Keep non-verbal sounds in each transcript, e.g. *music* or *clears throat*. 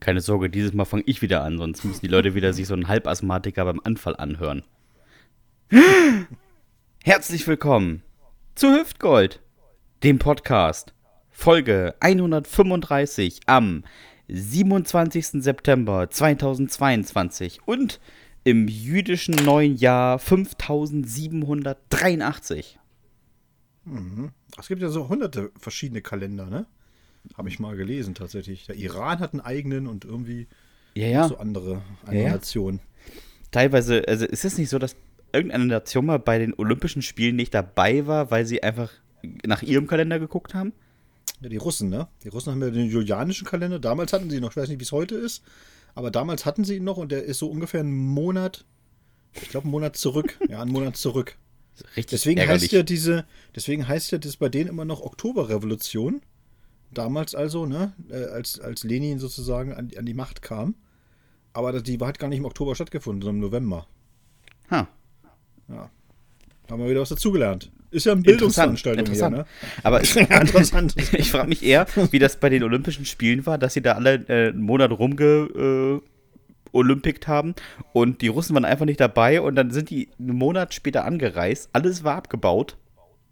Keine Sorge, dieses Mal fange ich wieder an, sonst müssen die Leute wieder sich so einen Halbasthmatiker beim Anfall anhören. *laughs* Herzlich willkommen zu Hüftgold, dem Podcast. Folge 135 am 27. September 2022 und im jüdischen neuen Jahr 5783. Mhm. Es gibt ja so hunderte verschiedene Kalender, ne? Habe ich mal gelesen tatsächlich. Der Iran hat einen eigenen und irgendwie Ja, ja. so andere, andere Ja. Nationen. Teilweise, also ist es nicht so, dass irgendeine Nation mal bei den Olympischen Spielen nicht dabei war, weil sie einfach nach ihrem Kalender geguckt haben? Ja, die Russen, ne? Die Russen haben ja den julianischen Kalender. Damals hatten sie ihn noch, ich weiß nicht, wie es heute ist, aber damals hatten sie ihn noch und der ist so ungefähr einen Monat, ich glaube einen Monat zurück. *laughs* ja, einen Monat zurück. Richtig Deswegen ärgerlich. heißt ja diese, deswegen heißt ja das bei denen immer noch Oktoberrevolution. Damals also, ne, äh, als, als Lenin sozusagen an, an die Macht kam. Aber das- die hat gar nicht im Oktober stattgefunden, sondern im November. Ha, Ja. Haben wir wieder was dazugelernt. Ist ja eine interessant. Bildungsveranstaltung interessant. hier, ne? Aber *laughs* ich, Interessant. ich frage mich eher, wie das bei den Olympischen Spielen war, dass sie da alle äh, einen Monat rumge äh, olympikt haben und die Russen waren einfach nicht dabei und dann sind die einen Monat später angereist, alles war abgebaut.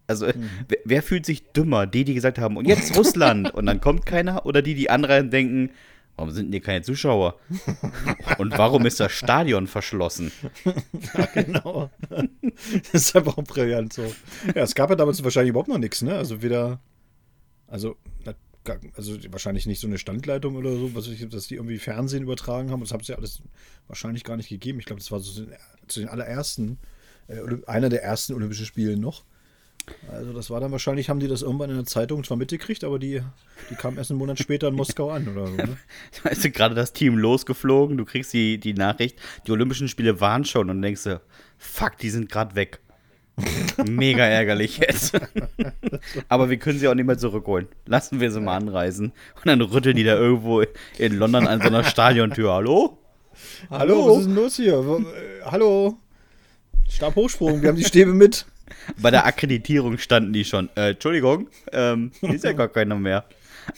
Also, Mhm. wer, wer fühlt sich dümmer? Die, die gesagt haben, und jetzt Russland *laughs* und dann kommt keiner oder die, die anreisen, denken, warum sind denn hier keine Zuschauer? Und warum ist das Stadion verschlossen? genau. Das ist einfach auch brillant so. Ja, es gab ja damals wahrscheinlich überhaupt noch nichts, ne? Also wieder, also, also wahrscheinlich nicht so eine Standleitung oder so, was ich, dass die irgendwie Fernsehen übertragen haben. Das haben sie ja alles wahrscheinlich gar nicht gegeben. Ich glaube, das war so zu den, allerersten, äh, einer der ersten Olympischen Spiele noch. Also das war dann wahrscheinlich, haben die das irgendwann in der Zeitung zwar mitgekriegt, aber die, die kam erst einen Monat später in Moskau an oder so. Ne? *laughs* Weißt du, gerade das Team losgeflogen, du kriegst die, die Nachricht, die Olympischen Spiele waren schon und denkst du, fuck, die sind gerade weg. *laughs* Mega ärgerlich jetzt. *laughs* Aber wir können sie auch nicht mehr zurückholen. Lassen wir sie mal anreisen. Und dann rütteln die da irgendwo in London an so einer Stadiontür. Hallo? Hallo, was ist denn los hier? Hallo? Stabhochsprung, wir haben die Stäbe mit. Bei der Akkreditierung standen die schon. Äh, Entschuldigung, ähm, hier ist ja gar keiner mehr.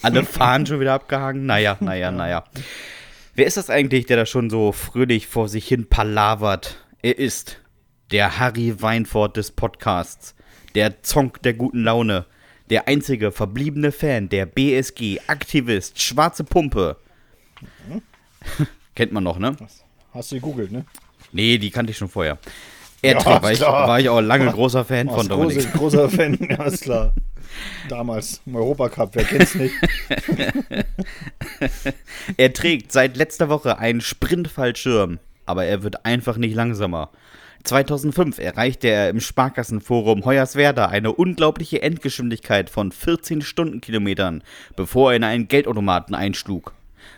Alle Fahnen schon wieder abgehangen. Naja, naja, naja. Wer ist das eigentlich, der da schon so fröhlich vor sich hin palavert? Er ist der Harry Weinfurt des Podcasts, der Zonk der guten Laune, der einzige verbliebene Fan der BSG, Aktivist, schwarze Pumpe. *laughs* Kennt man noch, ne? Hast du gegoogelt, ne? Nee, die kannte ich schon vorher. Er Ja, war, ich, war ich auch lange großer Fan von Dominik. große, großer Fan, *laughs* ja, ist klar. Damals im Europacup, wer kennt's nicht? *laughs* Er trägt seit letzter Woche einen Sprintfallschirm, aber er wird einfach nicht langsamer. 2005 erreichte er im Sparkassenforum Hoyerswerda eine unglaubliche Endgeschwindigkeit von 14 Stundenkilometern, bevor er in einen Geldautomaten einschlug.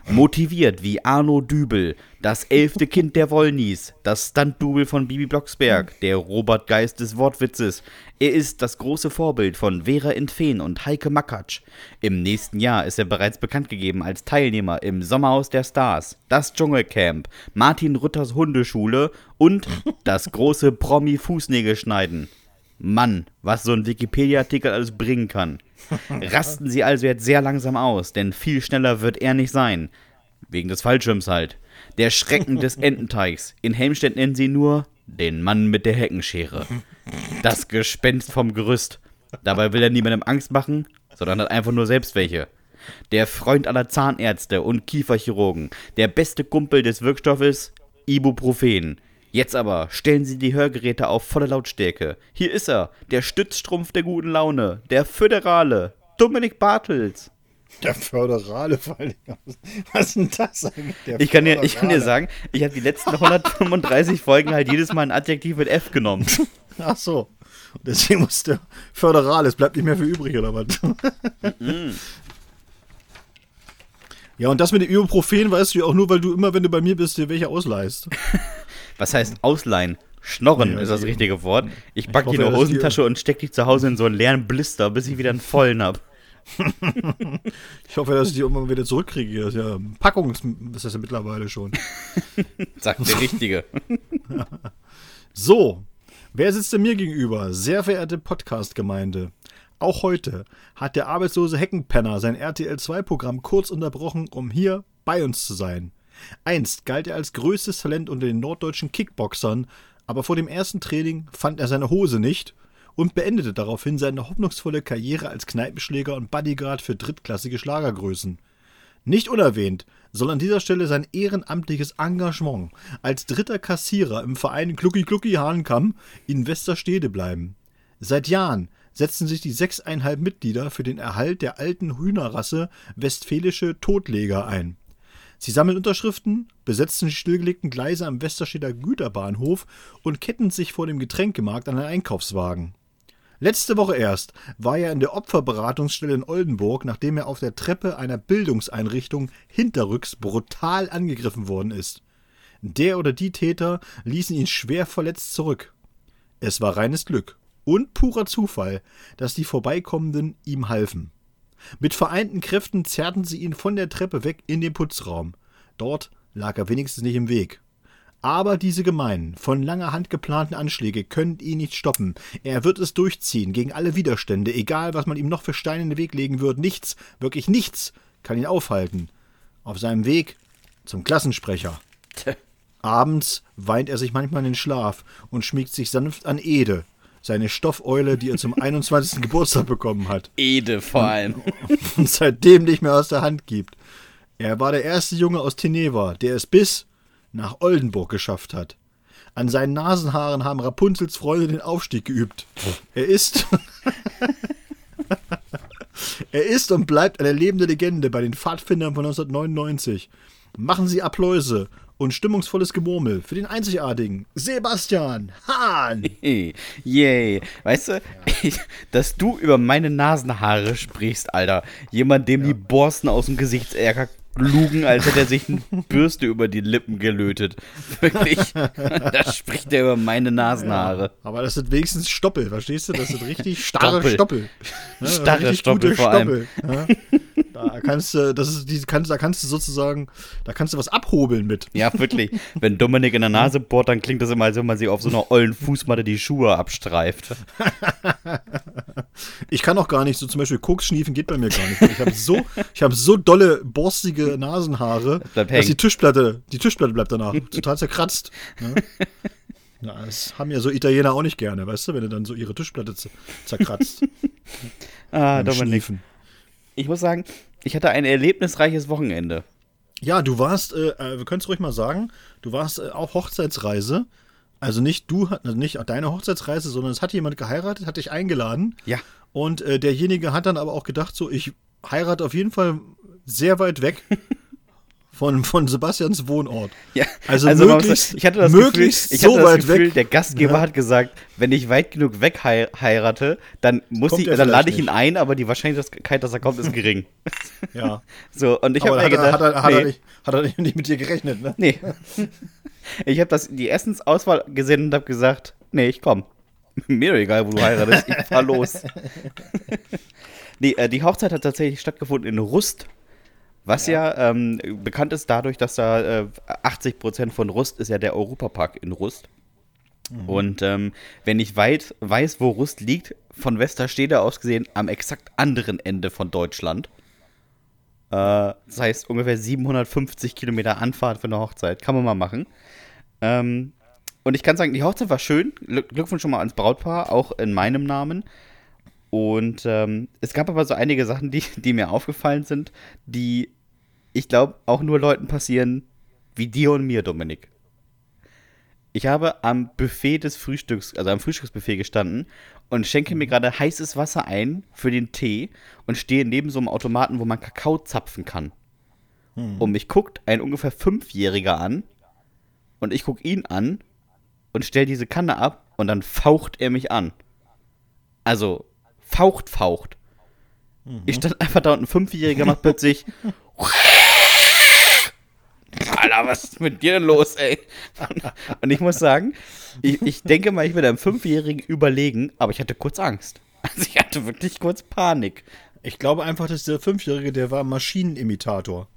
Motiviert wie Arno Dübel, das elfte Kind der Wollnies, das Stunt-Double von Bibi Blocksberg, der Robert Geist des Wortwitzes. Er ist das große Vorbild von Vera Intfen und Heike Makatsch. Im nächsten Jahr ist er bereits bekannt gegeben als Teilnehmer im Sommerhaus der Stars, das Dschungelcamp, Martin Rütters Hundeschule und das große Promi-Fußnägelschneiden. Mann, was so ein Wikipedia-Artikel alles bringen kann. *laughs* Rasten Sie also jetzt sehr langsam aus, denn viel schneller wird er nicht sein. Wegen des Fallschirms halt. Der Schrecken des *laughs* Ententeigs. In Helmstedt nennen sie nur den Mann mit der Heckenschere. Das Gespenst vom Gerüst. Dabei will er niemandem Angst machen, sondern hat einfach nur selbst welche. Der Freund aller Zahnärzte und Kieferchirurgen. Der beste Kumpel des Wirkstoffes Ibuprofen. Jetzt aber stellen Sie die Hörgeräte auf volle Lautstärke. Hier ist er, der Stützstrumpf der guten Laune, der Föderale, Dominik Bartels. Der Föderale vor Dingen. Was ist denn das eigentlich? Der Ich kann dir, ich kann dir sagen, ich habe die letzten 135 *laughs* Folgen halt jedes Mal ein Adjektiv mit F genommen. Ach so. Und deswegen muss der Föderale, es bleibt nicht mehr für übrig, oder was? ja, und das mit dem Ibuprofen weißt du ja auch nur, weil du immer, wenn du bei mir bist, dir welche ausleihst. *laughs* Was heißt ausleihen? Schnorren Ja, ist das richtige Wort. Ich pack die in eine Hosentasche und steck die zu Hause in so einen leeren Blister, bis ich wieder einen vollen hab. *laughs* Ich hoffe, dass ich die irgendwann wieder zurückkriege. Das ist ja Packungs, das ist ja mittlerweile schon. *laughs* Sagt der Richtige. *laughs* So, wer sitzt denn mir gegenüber? Sehr verehrte Podcast-Gemeinde. Auch heute hat der arbeitslose Heckenpenner sein RTL 2-Programm kurz unterbrochen, um hier bei uns zu sein. Einst galt er als größtes Talent unter den norddeutschen Kickboxern, aber vor dem ersten Training fand er seine Hose nicht und beendete daraufhin seine hoffnungsvolle Karriere als Kneipenschläger und Bodyguard für drittklassige Schlagergrößen. Nicht unerwähnt soll an dieser Stelle sein ehrenamtliches Engagement als dritter Kassierer im Verein Glucki Glucki Hahnkamm in Westerstede bleiben. Seit Jahren setzen sich die sechseinhalb Mitglieder für den Erhalt der alten Hühnerrasse westfälische Totleger ein. Sie sammeln Unterschriften, besetzen die stillgelegten Gleise am Westersteder Güterbahnhof und ketten sich vor dem Getränkemarkt an einen Einkaufswagen. Letzte Woche erst war er in der Opferberatungsstelle in Oldenburg, nachdem er auf der Treppe einer Bildungseinrichtung hinterrücks brutal angegriffen worden ist. Der oder die Täter ließen ihn schwer verletzt zurück. Es war reines Glück und purer Zufall, dass die Vorbeikommenden ihm halfen. Mit vereinten Kräften zerrten sie ihn von der Treppe weg in den Putzraum. Dort lag er wenigstens nicht im Weg. Aber diese gemeinen, von langer Hand geplanten Anschläge können ihn nicht stoppen. Er wird es durchziehen, gegen alle Widerstände, egal was man ihm noch für Steine in den Weg legen wird. Nichts, wirklich nichts kann ihn aufhalten. Auf seinem Weg zum Klassensprecher. Abends weint er sich manchmal in den Schlaf und schmiegt sich sanft an Ede, seine Stoffeule, die er zum *laughs* 21. Geburtstag bekommen hat. Ede vor allem. *laughs* Und seitdem nicht mehr aus der Hand gibt. Er war der erste Junge aus Teneva, der es bis nach Oldenburg geschafft hat. An seinen Nasenhaaren haben Rapunzels Freunde den Aufstieg geübt. Er ist. *laughs* er ist und bleibt eine lebende Legende bei den Pfadfindern von 1999. Machen Sie Appläuse und stimmungsvolles Gemurmel für den einzigartigen Sebastian Hahn. *laughs* Yay. Weißt du, ich, *laughs* dass du über meine Nasenhaare sprichst, Alter. Jemand, dem die Borsten aus dem Gesichtserker lugen, als hätte er sich eine *laughs* Bürste über die Lippen gelötet. Wirklich. da spricht er über meine Nasenhaare. Ja, aber das sind wenigstens Stoppel, verstehst du? Das sind richtig starre Stoppel. Stoppel. Ja, Starre Stoppel vor allem. Da kannst du, das ist, die, kannst, da kannst du sozusagen, da kannst du was abhobeln mit. Ja, wirklich. Wenn Dominik in der Nase bohrt, dann klingt das immer, als wenn man sich auf so einer ollen Fußmatte die Schuhe abstreift. *laughs* Ich kann auch gar nicht, so zum Beispiel Koks schniefen geht bei mir gar nicht. Ich habe so, ich habe so dolle, borstige Nasenhaare, bleibt dass die Tischplatte, die Tischplatte bleibt danach total zerkratzt. Ne? Ja, das haben ja so Italiener auch nicht gerne, weißt du, wenn du dann so ihre Tischplatte zerkratzt. Ah, Dominik. Schniefen. Ich muss sagen, ich hatte ein erlebnisreiches Wochenende. Ja, du warst, äh, äh, wir können es ruhig mal sagen, du warst äh, auf Hochzeitsreise. Also nicht du, also nicht deine Hochzeitsreise, sondern es hat jemand geheiratet, hat dich eingeladen. Ja. Und äh, derjenige hat dann aber auch gedacht, so, ich heirate auf jeden Fall sehr weit weg *laughs* von, von Sebastians Wohnort. Ja, Also muss möglichst- ich hatte das möglichst Gefühl, ich hatte so das weit Gefühl weg. der Gastgeber Ja. hat gesagt, wenn ich weit genug weg hei heirate, dann muss Kommt ich, er dann lade ich ihn nicht. ein, aber die Wahrscheinlichkeit, dass er kommt, ist gering. *laughs* Ja. *laughs* so, und ich habe mir er, gedacht, hat, er, hat, er nee, nicht, hat er nicht mit dir gerechnet, ne? nee. *laughs* ich habe das die Essensauswahl gesehen und habe gesagt, nee, ich komm. Mir doch egal, wo du heiratest, ich fahr los. nee, äh, die Hochzeit hat tatsächlich stattgefunden in Rust. Was ja, ähm, bekannt ist dadurch, dass da äh, 80% von Rust ist ja der Europapark in Rust. Und ähm, wenn ich weit weiß, wo Rust liegt, von Westerstede aus gesehen am exakt anderen Ende von Deutschland. Äh, das heißt ungefähr 750 Kilometer Anfahrt für eine Hochzeit. Kann man mal machen. Ähm, und ich kann sagen, die Hochzeit war schön. Glück- Glückwunsch schon mal ans Brautpaar, auch in meinem Namen. Und ähm, es gab aber so einige Sachen, die, die mir aufgefallen sind, die ich glaube auch nur Leuten passieren wie dir und mir, Dominik. Ich habe am Buffet des Frühstücks, also am Frühstücksbuffet gestanden und schenke mir gerade heißes Wasser ein für den Tee und stehe neben so einem Automaten, wo man Kakao zapfen kann. Und mich guckt ein ungefähr Fünfjähriger an und ich gucke ihn an und stelle diese Kanne ab und dann faucht er mich an. Also, faucht, faucht. Ich stand einfach da und ein Fünfjähriger macht plötzlich. Alter, was ist mit dir denn los, ey? Und ich muss sagen, ich, ich denke mal, ich bin einem Fünfjährigen überlegen, aber ich hatte kurz Angst. Also ich hatte wirklich kurz Panik. Ich glaube einfach, dass der Fünfjährige, der war Maschinenimitator.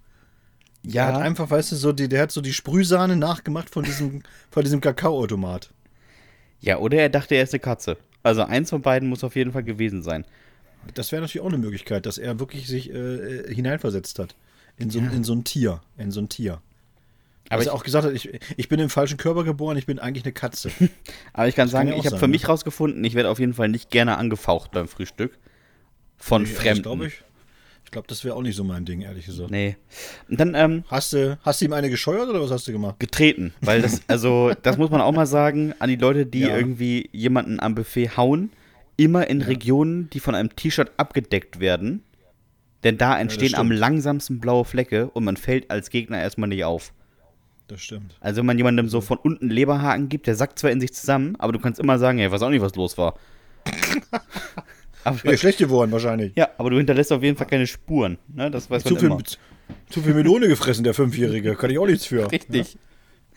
Der hat Ja, einfach, weißt du, so die, der hat so die Sprühsahne nachgemacht von diesem, von diesem Kakaoautomat. ja, oder er dachte, er ist eine Katze. Also eins von beiden muss auf jeden Fall gewesen sein. Das wäre natürlich auch eine Möglichkeit, dass er wirklich sich äh, äh, hineinversetzt hat. in so, in so ein Tier. In so ein Tier. Aber Aber ich- er auch gesagt hat, ich, ich bin im falschen Körper geboren, ich bin eigentlich eine Katze. *laughs* Aber ich kann sagen, ja auch ich habe für ne? mich rausgefunden, ich werde auf jeden Fall nicht gerne angefaucht beim Frühstück. Von Nee, also Fremden. Ich glaube, ich, ich glaub, das wäre auch nicht so mein Ding, ehrlich gesagt. Nee. Und dann ähm, Hast du, hast du ihm eine gescheuert oder was hast du gemacht? getreten, weil das, *laughs* also, das muss man auch mal sagen an die Leute, die Ja. irgendwie jemanden am Buffet hauen, immer in Regionen, die von einem T-Shirt abgedeckt werden. Denn da entstehen am stimmt. langsamsten blaue Flecke und man fällt als Gegner erstmal nicht auf. Das stimmt. Also wenn man jemandem so von unten Leberhaken gibt, der sackt zwar in sich zusammen, aber du kannst immer sagen, ey, weiß auch nicht, was los war. *laughs* aber, Ja, schlecht geworden wahrscheinlich. ja, aber du hinterlässt auf jeden Fall keine Spuren. Ne? Das weiß man Zu viel, immer. zu viel Melone gefressen, der Fünfjährige. Kann ich auch nichts für. Richtig.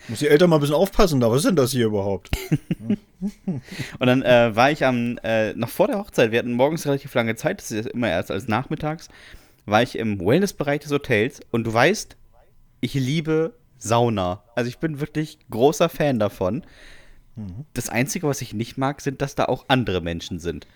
Muss die Eltern mal ein bisschen aufpassen da. Was ist denn das hier überhaupt? *laughs* Und dann äh, war ich am, äh, noch vor der Hochzeit, wir hatten morgens relativ lange Zeit, das ist immer erst als nachmittags, war ich im Wellnessbereich des Hotels und du weißt, ich liebe Sauna. Also ich bin wirklich großer Fan davon. Das Einzige, was ich nicht mag, sind, dass da auch andere Menschen sind.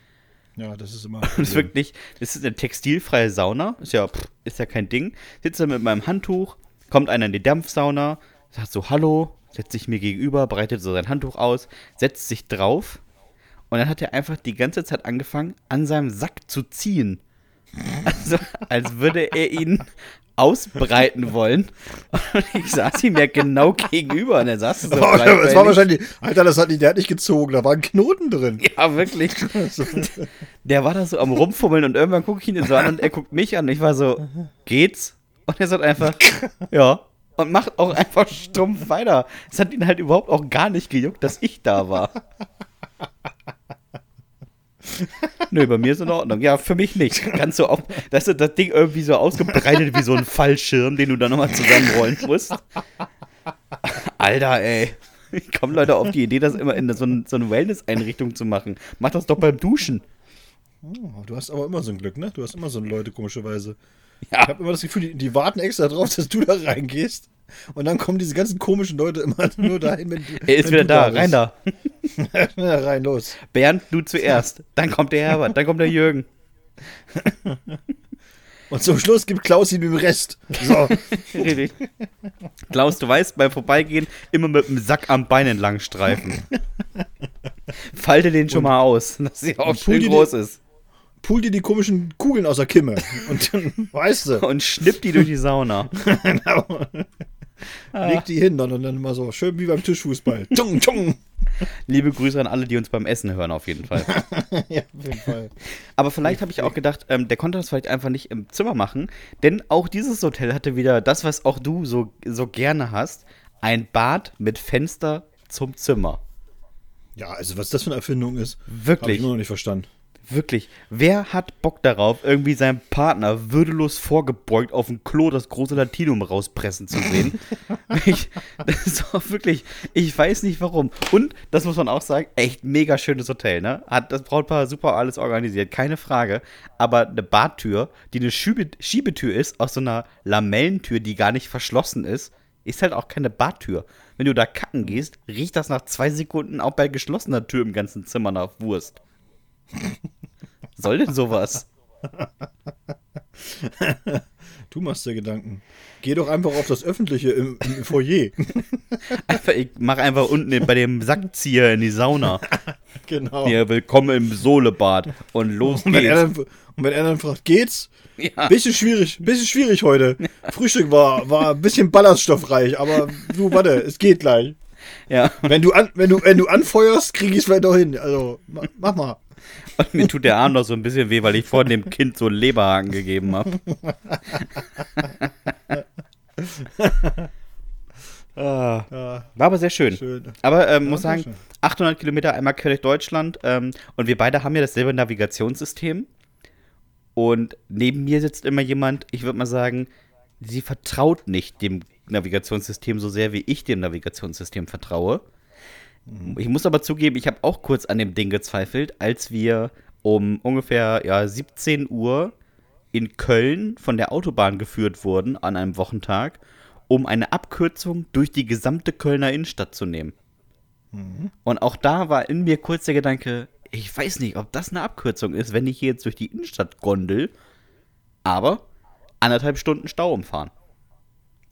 Ja, das ist immer. *laughs* Das ist wirklich, das ist eine textilfreie Sauna, ist ja, pff, ist ja kein Ding. Sitze mit meinem Handtuch, kommt einer in die Dampfsauna, sagt so Hallo, setzt sich mir gegenüber, breitet so sein Handtuch aus, setzt sich drauf und dann hat er einfach die ganze Zeit angefangen, an seinem Sack zu ziehen. *laughs* Also, als würde er ihn ausbreiten wollen. Und ich saß ihm ja genau gegenüber und er saß so *laughs* das war wahrscheinlich. Alter, das hat nicht, der hat nicht gezogen, da war ein Knoten drin. *laughs* Ja, wirklich. Der war da so am Rumfummeln und irgendwann gucke ich ihn so an und er guckt mich an und ich war so, geht's? Und er sagt einfach, *laughs* ja. Und macht auch einfach stumpf weiter. Es hat ihn halt überhaupt auch gar nicht gejuckt, dass ich da war. *laughs* Nö, bei mir ist in Ordnung. Ja, für mich nicht. Kannst du auch, das ist das Ding irgendwie so ausgebreitet wie so ein Fallschirm, den du dann nochmal zusammenrollen musst. Alter, ey. Kommen Leute auf die Idee, das immer in so, ein, so eine Wellness-Einrichtung zu machen. Mach das doch beim Duschen. Oh, du hast aber immer so ein Glück, ne? Du hast immer so ein Leute, komischerweise. Ich Ja, habe immer das Gefühl, die, die warten extra drauf, dass du da reingehst. Und dann kommen diese ganzen komischen Leute immer *laughs* nur dahin, wenn du. er ist wieder da. bist. Rein da. *laughs* Ja, rein, los. Bernd, du zuerst. Dann kommt der Herbert, dann kommt der Jürgen. *laughs* Und zum Schluss gibt Klaus ihm den Rest. So. Richtig. Klaus, du weißt, beim Vorbeigehen immer mit dem Sack am Bein entlang streifen. Falte den schon mal aus, dass sie auch und pull schön die groß ist. Pool dir die komischen Kugeln aus der Kimme. Und dann, weißt du, Und schnipp die durch die Sauna. genau. Leg die hin dann und dann immer so, schön wie beim Tischfußball. *laughs* Tung, tung. Liebe Grüße an alle, die uns beim Essen hören, auf jeden Fall. *laughs* Ja, auf jeden Fall. Aber vielleicht habe ich auch gedacht, ähm, der konnte das vielleicht einfach nicht im Zimmer machen, denn auch dieses Hotel hatte wieder das, was auch du so, so gerne hast: ein Bad mit Fenster zum Zimmer. Ja, also was das für eine Erfindung ist, habe ich immer noch nicht verstanden. Wirklich. Wer hat Bock darauf, irgendwie seinen Partner würdelos vorgebeugt auf dem Klo das große Latinum rauspressen zu sehen? *laughs* ich, das ist doch wirklich, ich weiß nicht warum. Und, das muss man auch sagen, echt mega schönes Hotel, ne? Hat das Brautpaar super alles organisiert, keine Frage. Aber eine Badtür, die eine Schiebe Schiebetür ist, aus so einer Lamellentür, die gar nicht verschlossen ist, ist halt auch keine Badtür. Wenn du da kacken gehst, riecht das nach zwei Sekunden auch bei geschlossener Tür im ganzen Zimmer nach Wurst. *laughs* Soll denn sowas? Du machst dir Gedanken. Geh doch einfach auf das Öffentliche im, im Foyer. *laughs* Einfach, ich mach einfach unten bei dem Sackzieher in die Sauna. *laughs* genau. Hier, willkommen im Sohlebad. Und los Und wenn, er geht's. dann, und wenn er dann fragt, geht's? Ja. Bisschen schwierig, bisschen schwierig heute. Frühstück war, war ein bisschen ballaststoffreich, aber du, warte, es geht gleich. ja. Wenn du, an, wenn du, wenn du anfeuerst, krieg ich es vielleicht auch hin. Also, ma- mach mal. Und mir tut der Arm noch so ein bisschen weh, weil ich vorhin dem Kind so einen Leberhaken gegeben habe. *laughs* ah, war aber sehr schön. schön. Aber ähm, muss sagen, schön. 800 Kilometer einmal quer durch Deutschland ähm, und wir beide haben ja dasselbe Navigationssystem. Und neben mir sitzt immer jemand, ich würde mal sagen, sie vertraut nicht dem Navigationssystem so sehr, wie ich dem Navigationssystem vertraue. Ich muss aber zugeben, ich habe auch kurz an dem Ding gezweifelt, als wir um ungefähr ja, 17 Uhr in Köln von der Autobahn geführt wurden an einem Wochentag, um eine Abkürzung durch die gesamte Kölner Innenstadt zu nehmen. Und auch da war in mir kurz der Gedanke, ich weiß nicht, ob das eine Abkürzung ist, wenn ich hier jetzt durch die Innenstadt gondel. Aber anderthalb Stunden Stau umfahren.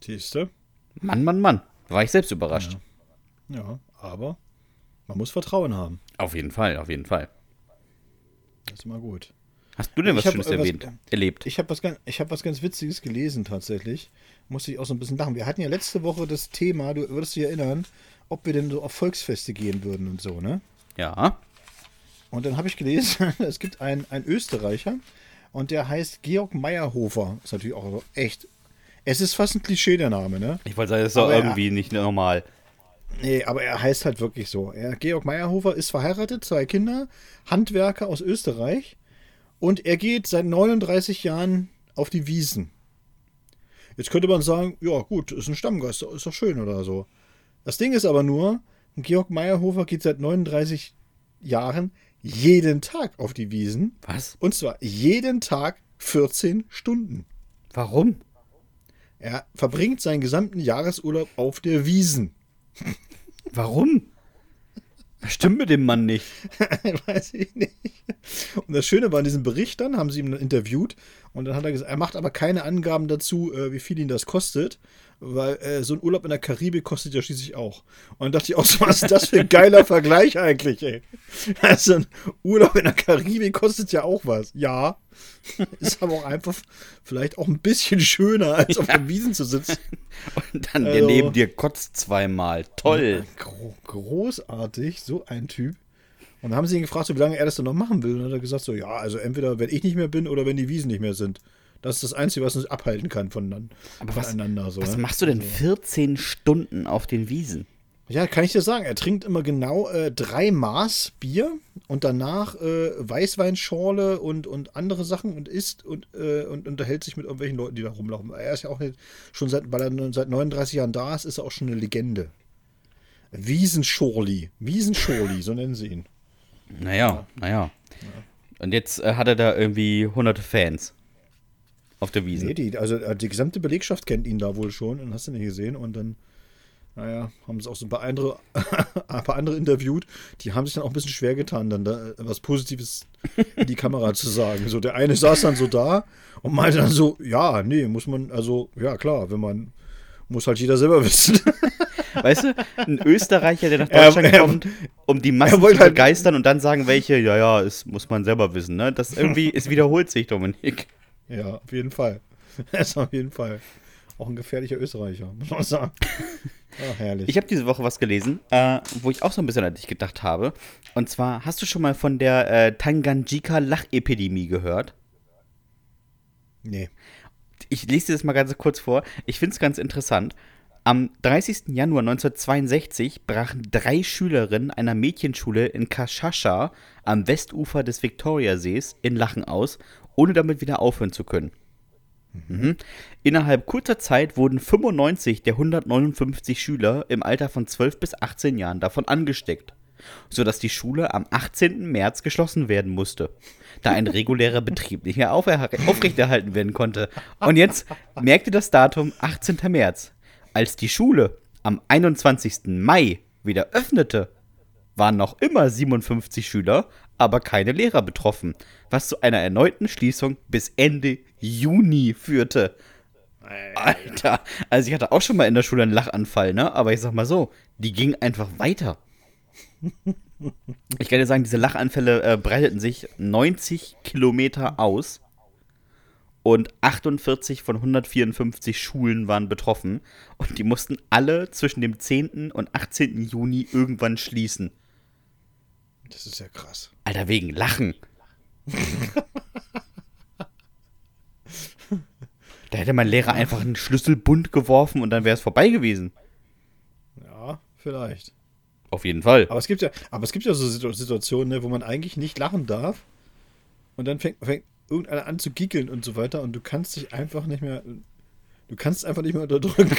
Siehste? Mann, Mann, Mann. War ich selbst überrascht. Ja, aber man muss Vertrauen haben. Auf jeden Fall, auf jeden Fall. Das ist immer gut. Hast du denn was Ich hab, Schönes äh, was- erwähnt, erlebt? Ich habe was, ich hab was ganz Witziges gelesen tatsächlich. Musste ich auch so ein bisschen lachen. Wir hatten ja letzte Woche das Thema, du würdest dich erinnern, ob wir denn so auf Volksfeste gehen würden und so, ne? Ja. Und dann habe ich gelesen, *laughs* es gibt einen, einen Österreicher und der heißt Georg Meyerhofer. Ist natürlich auch echt. Es ist fast ein Klischee, der Name, ne? Ich wollte sagen, das ist doch ja. irgendwie nicht normal. Nee, aber er heißt halt wirklich so. Er, Georg Meyerhofer ist verheiratet, zwei Kinder, Handwerker aus Österreich und er geht seit 39 Jahren auf die Wiesen. Jetzt könnte man sagen, ja gut, ist ein Stammgast, ist doch schön oder so. Das Ding ist aber nur, Georg Meyerhofer geht seit 39 Jahren jeden Tag auf die Wiesen Was? und zwar jeden Tag 14 Stunden. Warum? Er verbringt seinen gesamten Jahresurlaub auf der Wiesen. Warum? Was stimmt mit dem Mann nicht? *laughs* Weiß ich nicht. Und das Schöne war in diesem Bericht dann, haben sie ihn interviewt und dann hat er gesagt, er macht aber keine Angaben dazu, äh, wie viel ihn das kostet, weil äh, so ein Urlaub in der Karibik kostet ja schließlich auch. Und dann dachte ich auch so, was ist das für ein geiler Vergleich eigentlich, ey? Also ein Urlaub in der Karibik kostet ja auch was. Ja. Ist aber auch einfach vielleicht auch ein bisschen schöner, als auf den Wiesen zu sitzen. Und dann der Also- neben dir kotzt zweimal. Toll. Gro großartig, so ein Typ. Und dann haben sie ihn gefragt, so, wie lange er das dann noch machen will. Und dann hat er gesagt, so, ja, also entweder wenn ich nicht mehr bin oder wenn die Wiesen nicht mehr sind. Das ist das Einzige, was uns abhalten kann voneinander. Aber was- voneinander, so, Was ne? machst du denn 14 Stunden auf den Wiesen? Ja, kann ich dir sagen. Er trinkt immer genau äh, drei Maß Bier und danach äh, Weißweinschorle und, und andere Sachen und isst und, äh, und unterhält sich mit irgendwelchen Leuten, die da rumlaufen. Er ist ja auch nicht, schon seit, weil er seit 39 Jahren da ist, ist er auch schon eine Legende. Wiesenschorli. Wiesenschorli, so nennen sie ihn. Naja, naja. Und jetzt äh, hat er da irgendwie hunderte Fans auf der Wiese. Nee, die, also äh, die gesamte Belegschaft kennt ihn da wohl schon und hast du nicht gesehen. Und dann, naja, haben es auch so ein paar andere, *laughs* ein paar andere interviewt, die haben sich dann auch ein bisschen schwer getan, dann da äh, was Positives in die Kamera zu sagen. So, der eine saß dann so da und meinte dann so, ja, nee, muss man, also, ja klar, wenn man, muss halt jeder selber *laughs* wissen. Weißt du, ein Österreicher, der nach Er- Deutschland er- kommt, um die Massen er zu halt- begeistern und dann sagen welche, ja, ja, es muss man selber wissen, ne? Das irgendwie, es wiederholt sich, Dominik. Ja, auf jeden Fall. *laughs* Er ist auf jeden Fall auch ein gefährlicher Österreicher, muss man sagen. Ach, *laughs* herrlich. Ich habe diese Woche was gelesen, äh, wo ich auch so ein bisschen an dich gedacht habe. Und zwar, hast du schon mal von der äh, Tanganjika-Lachepidemie gehört? nee. Ich lese dir das mal ganz kurz vor. Ich finde es ganz interessant. Am 30. Januar 1962 brachen drei Schülerinnen einer Mädchenschule in Kashasha am Westufer des Viktoriasees in Lachen aus, ohne damit wieder aufhören zu können. Mhm. Innerhalb kurzer Zeit wurden 95 der 159 Schüler im Alter von 12 bis 18 Jahren davon angesteckt, sodass die Schule am 18. März geschlossen werden musste, da ein regulärer Betrieb nicht mehr aufrechterhalten werden konnte. Und jetzt merkt ihr das Datum 18. März. Als die Schule am 21. Mai wieder öffnete, waren noch immer 57 Schüler, aber keine Lehrer betroffen, was zu einer erneuten Schließung bis Ende Juni führte. Alter, also ich hatte auch schon mal in der Schule einen Lachanfall, ne? Aber ich sag mal so, die ging einfach weiter. Ich kann dir sagen, diese Lachanfälle äh, breiteten sich 90 Kilometer aus und 48 von 154 Schulen waren betroffen und die mussten alle zwischen dem 10. und 18. Juni irgendwann schließen. Das ist ja krass. Alter, wegen Lachen. da hätte mein Lehrer einfach einen Schlüssel bunt geworfen und dann wäre es vorbei gewesen. Ja, vielleicht. Auf jeden Fall. Aber es gibt ja, aber es gibt ja so Situ- Situationen, ne, wo man eigentlich nicht lachen darf. Und dann fängt, fängt irgendeiner an zu giggeln und so weiter und du kannst dich einfach nicht mehr. Du kannst einfach nicht mehr unterdrücken.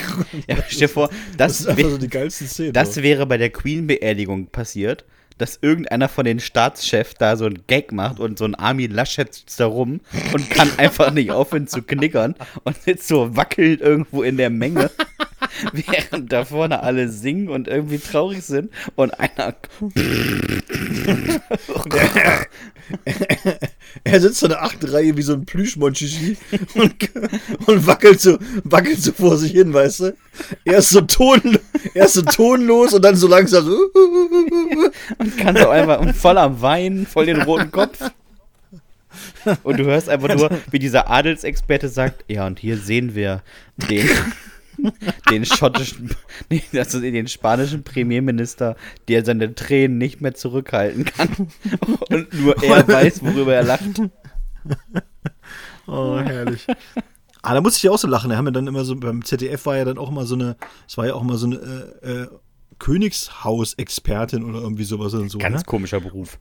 Ja, stell dir vor, Das das, ist einfach wär- so das wäre bei der Queen-Beerdigung passiert, dass irgendeiner von den Staatschefs da so einen Gag macht und so ein Armin Laschet sitzt da rum und kann *laughs* einfach nicht aufhören zu knickern und sitzt so wackelt irgendwo in der Menge *laughs* während da vorne alle singen und irgendwie traurig sind und einer. *laughs* er sitzt in der achten Reihe wie so ein Plüschmonchichi und, und wackelt, so, wackelt so vor sich hin, weißt du? Er ist so, ton, er ist so tonlos und dann so langsam so. *laughs* und kann so einfach voll am Weinen, voll den roten Kopf. Und du hörst einfach nur, wie dieser Adelsexperte sagt, ja, und hier sehen wir den, *laughs* den schottischen, nee, also den spanischen Premierminister, der seine Tränen nicht mehr zurückhalten kann. *laughs* Und nur er weiß, worüber er lacht. Oh, herrlich. Ah, da muss ich ja auch so lachen. Da haben wir dann immer so, beim ZDF war ja dann auch immer so eine, es war ja auch immer so eine äh, äh, Königshaus-Expertin oder irgendwie sowas und so. Ganz ne? komischer Beruf.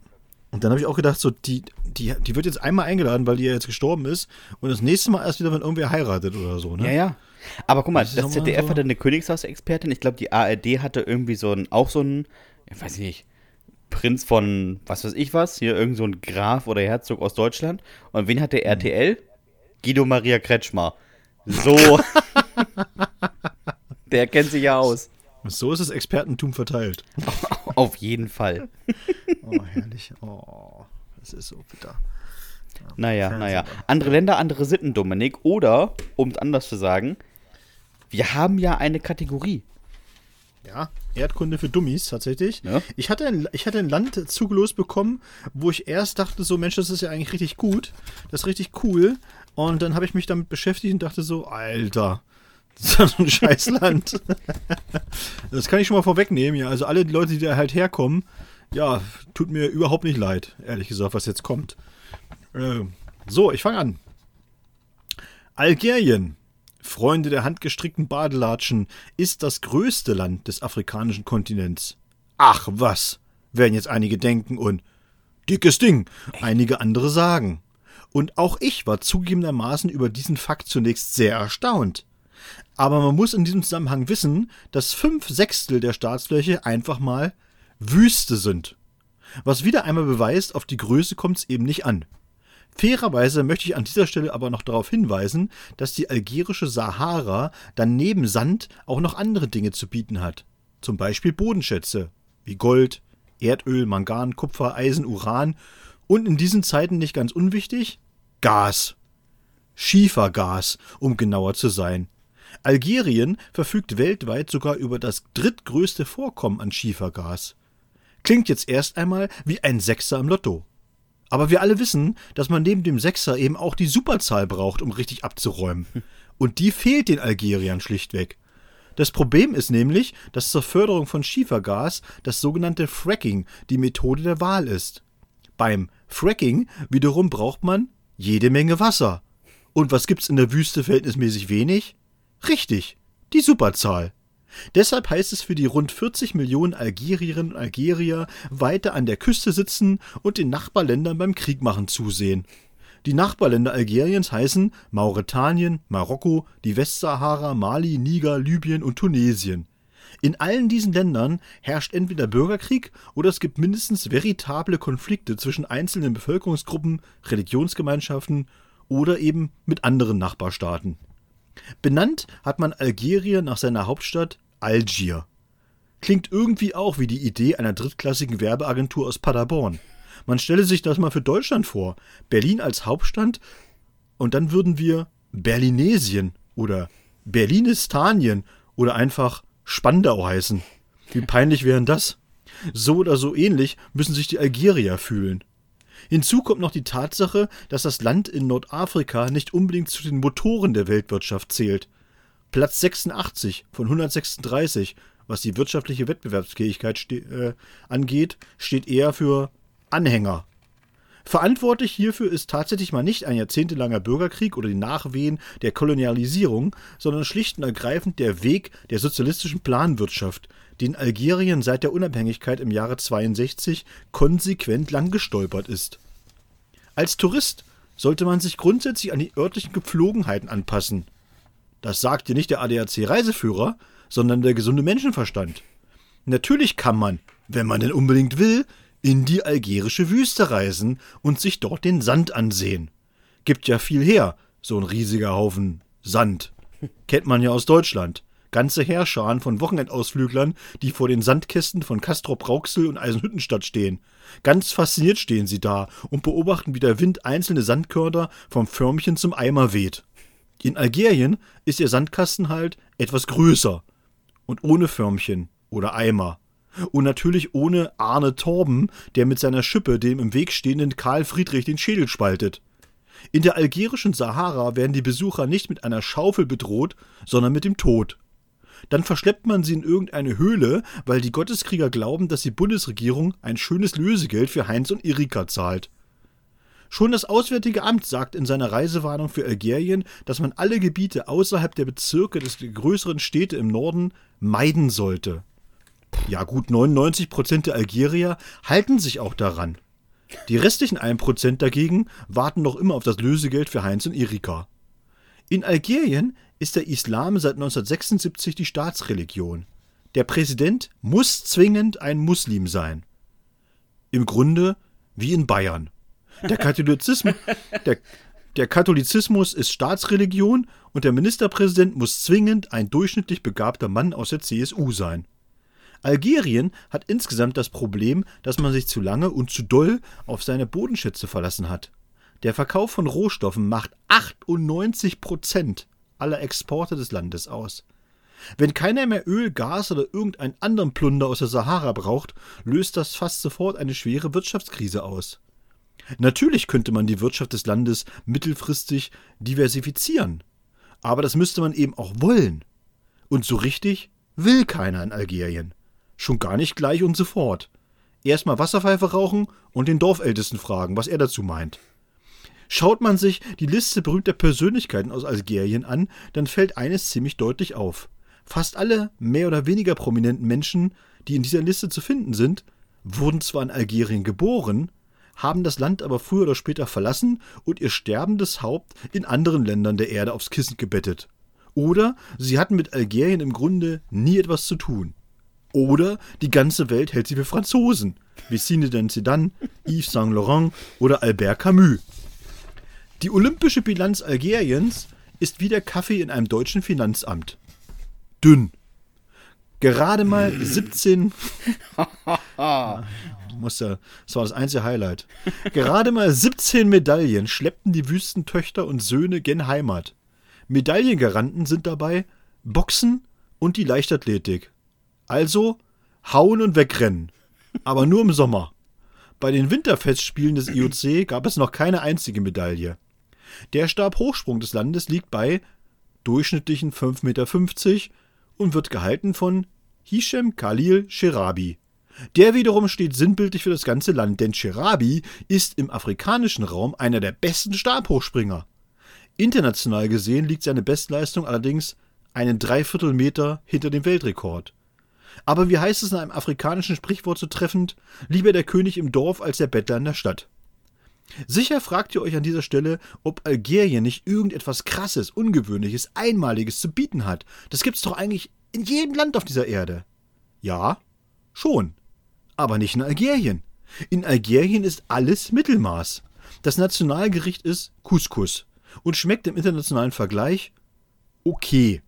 Und dann habe ich auch gedacht, so, die, die, die wird jetzt einmal eingeladen, weil die ja jetzt gestorben ist. Und das nächste Mal erst wieder, wenn irgendwer heiratet oder so, ne? Ja, ja. Aber guck mal, das, Das ZDF so- hatte eine Königshaus-Expertin. Ich glaube, die ARD hatte irgendwie so ein, auch so ein, ich weiß nicht, Prinz von was weiß ich was, hier irgend so ein Graf oder Herzog aus Deutschland. Und wen hatte RTL? Guido Maria Kretschmer. So. *laughs* Der kennt sich ja aus. So ist das Expertentum verteilt. *laughs* Auf jeden Fall. *laughs* Oh, herrlich. Oh, das ist so bitter. Naja, Fernsehen. naja. Andere Länder, andere Sitten, Dominik. Oder, um es anders zu sagen, wir haben ja eine Kategorie. Ja, Erdkunde für Dummies tatsächlich. Ja. Ich, hatte ein, ich hatte ein Land zugelost bekommen, wo ich erst dachte, so Mensch, das ist ja eigentlich richtig gut. Das ist richtig cool. Und dann habe ich mich damit beschäftigt und dachte so, Alter, *laughs* das ist ja so ein Scheißland. *laughs* das kann ich schon mal vorwegnehmen, ja. Also alle Leute, die da halt herkommen, ja, tut mir überhaupt nicht leid, ehrlich gesagt, was jetzt kommt. Äh, so, ich fange an. Algerien, Freunde der handgestrickten Badelatschen, ist das größte Land des afrikanischen Kontinents. Ach was, werden jetzt einige denken und dickes Ding, einige andere sagen. Und auch ich war zugegebenermaßen über diesen Fakt zunächst sehr erstaunt. Aber man muss in diesem Zusammenhang wissen, dass fünf Sechstel der Staatsfläche einfach mal Wüste sind. Was wieder einmal beweist, auf die Größe kommt es eben nicht an. Fairerweise möchte ich an dieser Stelle aber noch darauf hinweisen, dass die algerische Sahara dann neben Sand auch noch andere Dinge zu bieten hat. Zum Beispiel Bodenschätze wie Gold, Erdöl, Mangan, Kupfer, Eisen, Uran und in diesen Zeiten nicht ganz unwichtig Gas. Schiefergas, um genauer zu sein. Algerien verfügt weltweit sogar über das drittgrößte Vorkommen an Schiefergas. Klingt jetzt erst einmal wie ein Sechser im Lotto. Aber wir alle wissen, dass man neben dem Sechser eben auch die Superzahl braucht, um richtig abzuräumen. *laughs* Und die fehlt den Algeriern schlichtweg. Das Problem ist nämlich, dass zur Förderung von Schiefergas das sogenannte Fracking die Methode der Wahl ist. Beim Fracking wiederum braucht man jede Menge Wasser. Und was gibt's in der Wüste verhältnismäßig wenig? Richtig, die Superzahl. Deshalb heißt es für die rund 40 Millionen Algerierinnen und Algerier weiter an der Küste sitzen und den Nachbarländern beim Krieg machen zusehen. Die Nachbarländer Algeriens heißen Mauretanien, Marokko, die Westsahara, Mali, Niger, Libyen und Tunesien. In allen diesen Ländern herrscht entweder Bürgerkrieg oder es gibt mindestens veritable Konflikte zwischen einzelnen Bevölkerungsgruppen, Religionsgemeinschaften oder eben mit anderen Nachbarstaaten. Benannt hat man Algerien nach seiner Hauptstadt Algier. Klingt irgendwie auch wie die Idee einer drittklassigen Werbeagentur aus Paderborn. Man stelle sich das mal für Deutschland vor. Berlin als Hauptstadt und dann würden wir Berlinesien oder Berlinestanien oder einfach Spandau heißen. Wie peinlich wären das? So oder so ähnlich müssen sich die Algerier fühlen. Hinzu kommt noch die Tatsache, dass das Land in Nordafrika nicht unbedingt zu den Motoren der Weltwirtschaft zählt. Platz 86 von 136, was die wirtschaftliche Wettbewerbsfähigkeit ste äh, angeht, steht eher für Anhänger. Verantwortlich hierfür ist tatsächlich mal nicht ein jahrzehntelanger Bürgerkrieg oder die Nachwehen der Kolonialisierung, sondern schlicht und ergreifend der Weg der sozialistischen Planwirtschaft, den Algerien seit der Unabhängigkeit im Jahre 62 konsequent lang gestolpert ist. Als Tourist sollte man sich grundsätzlich an die örtlichen Gepflogenheiten anpassen. Das sagt dir nicht der ADAC-Reiseführer, sondern der gesunde Menschenverstand. Natürlich kann man, wenn man denn unbedingt will, in die algerische Wüste reisen und sich dort den Sand ansehen. Gibt ja viel her, so ein riesiger Haufen Sand. Kennt man ja aus Deutschland. Ganze Heerscharen von Wochenendausflüglern, die vor den Sandkästen von Castrop Rauxel und Eisenhüttenstadt stehen. Ganz fasziniert stehen sie da und beobachten, wie der Wind einzelne Sandkörner vom Förmchen zum Eimer weht. In Algerien ist ihr Sandkasten halt etwas größer und ohne Förmchen oder Eimer. Und natürlich ohne Arne Torben, der mit seiner Schippe dem im Weg stehenden Karl Friedrich den Schädel spaltet. In der algerischen Sahara werden die Besucher nicht mit einer Schaufel bedroht, sondern mit dem Tod. Dann verschleppt man sie in irgendeine Höhle, weil die Gotteskrieger glauben, dass die Bundesregierung ein schönes Lösegeld für Heinz und Erika zahlt. Schon das Auswärtige Amt sagt in seiner Reisewarnung für Algerien, dass man alle Gebiete außerhalb der Bezirke des größeren Städte im Norden meiden sollte. Ja, gut 99 Prozent der Algerier halten sich auch daran. Die restlichen 1 Prozent dagegen warten noch immer auf das Lösegeld für Heinz und Erika. In Algerien ist der Islam seit 1976 die Staatsreligion. Der Präsident muss zwingend ein Muslim sein. Im Grunde wie in Bayern. Der Katholizismus, *laughs* der, der Katholizismus ist Staatsreligion und der Ministerpräsident muss zwingend ein durchschnittlich begabter Mann aus der CSU sein. Algerien hat insgesamt das Problem, dass man sich zu lange und zu doll auf seine Bodenschätze verlassen hat. Der Verkauf von Rohstoffen macht 98 Prozent aller Exporte des Landes aus. Wenn keiner mehr Öl, Gas oder irgendeinen anderen Plunder aus der Sahara braucht, löst das fast sofort eine schwere Wirtschaftskrise aus. Natürlich könnte man die Wirtschaft des Landes mittelfristig diversifizieren, aber das müsste man eben auch wollen. Und so richtig will keiner in Algerien. Schon gar nicht gleich und sofort. Erstmal Wasserpfeife rauchen und den Dorfältesten fragen, was er dazu meint. Schaut man sich die Liste berühmter Persönlichkeiten aus Algerien an, dann fällt eines ziemlich deutlich auf. Fast alle mehr oder weniger prominenten Menschen, die in dieser Liste zu finden sind, wurden zwar in Algerien geboren, haben das Land aber früher oder später verlassen und ihr sterbendes Haupt in anderen Ländern der Erde aufs Kissen gebettet. Oder sie hatten mit Algerien im Grunde nie etwas zu tun. Oder die ganze Welt hält sie für Franzosen, wie Zinedine Zidane, Yves Saint Laurent oder Albert Camus. Die olympische Bilanz Algeriens ist wie der Kaffee in einem deutschen Finanzamt. Dünn. Gerade mal 17. *laughs* muss ja, das war das einzige Highlight. Gerade mal 17 Medaillen schleppten die Wüstentöchter und Söhne gen Heimat. Medaillengaranten sind dabei Boxen und die Leichtathletik. Also hauen und wegrennen. Aber nur im Sommer. Bei den Winterfestspielen des IOC gab es noch keine einzige Medaille. Der Stabhochsprung des Landes liegt bei durchschnittlichen 5,50 Meter und wird gehalten von Hisham Khalil Sherabi. Der wiederum steht sinnbildlich für das ganze Land, denn Sherabi ist im afrikanischen Raum einer der besten Stabhochspringer. International gesehen liegt seine Bestleistung allerdings einen Dreiviertelmeter hinter dem Weltrekord. Aber wie heißt es in einem afrikanischen Sprichwort so treffend, lieber der König im Dorf als der Bettler in der Stadt. Sicher fragt ihr euch an dieser Stelle, ob Algerien nicht irgendetwas Krasses, Ungewöhnliches, Einmaliges zu bieten hat. Das gibt's doch eigentlich in jedem Land auf dieser Erde. Ja, schon. Aber nicht in Algerien. In Algerien ist alles Mittelmaß. Das Nationalgericht ist Couscous und schmeckt im internationalen Vergleich okay.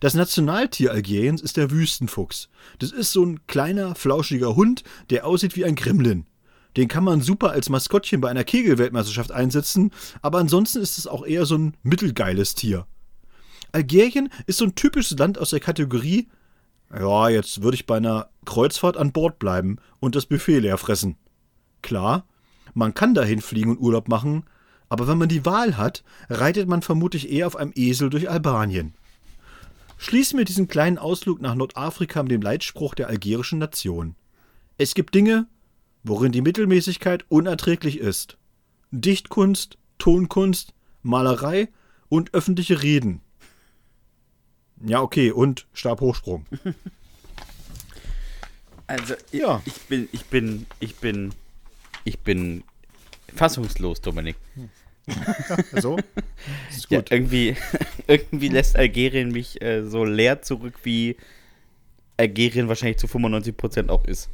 Das Nationaltier Algeriens ist der Wüstenfuchs. Das ist so ein kleiner, flauschiger Hund, der aussieht wie ein Gremlin. Den kann man super als Maskottchen bei einer Kegelweltmeisterschaft einsetzen, aber ansonsten ist es auch eher so ein mittelgeiles Tier. Algerien ist so ein typisches Land aus der Kategorie, ja, jetzt würde ich bei einer Kreuzfahrt an Bord bleiben und das Buffet leer fressen. Klar, man kann dahin fliegen und Urlaub machen, aber wenn man die Wahl hat, reitet man vermutlich eher auf einem Esel durch Albanien. Schließen wir diesen kleinen Ausflug nach Nordafrika mit dem Leitspruch der algerischen Nation. Es gibt Dinge, worin die Mittelmäßigkeit unerträglich ist. Dichtkunst, Tonkunst, Malerei und öffentliche Reden. Ja, okay, und Stabhochsprung. *laughs* Also, ja. ich, ich bin, ich bin, ich bin, ich bin fassungslos, Dominik. *laughs* So? Ist gut. Ja, irgendwie, *laughs* irgendwie lässt Algerien mich äh, so leer zurück, wie Algerien wahrscheinlich zu 95% auch ist.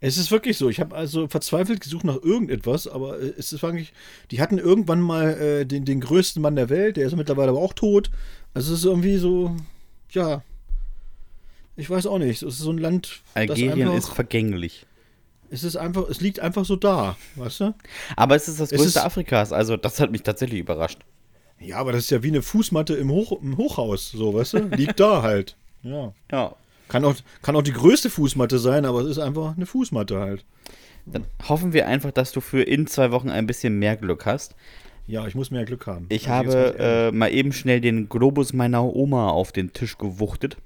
Es ist wirklich so. Ich habe also verzweifelt gesucht nach irgendetwas, aber äh, es ist wirklich. Die hatten irgendwann mal äh, den, den größten Mann der Welt, der ist mittlerweile aber auch tot. Also es ist irgendwie so. ja, ich weiß auch nicht. Es ist so ein Land, Algerien das ist vergänglich. Es ist einfach, es liegt einfach so da, weißt du? Aber es ist das größte ist- Afrikas, also das hat mich tatsächlich überrascht. Ja, aber das ist ja wie eine Fußmatte im, Hoch, im Hochhaus, so, weißt du? Liegt da halt. Ja. Ja. Kann auch, kann auch die größte Fußmatte sein, aber es ist einfach eine Fußmatte halt. Dann hoffen wir einfach, dass du für in zwei Wochen ein bisschen mehr Glück hast. Ja, ich muss mehr Glück haben. Ich Also habe äh, mal eben schnell den Globus meiner Oma auf den Tisch gewuchtet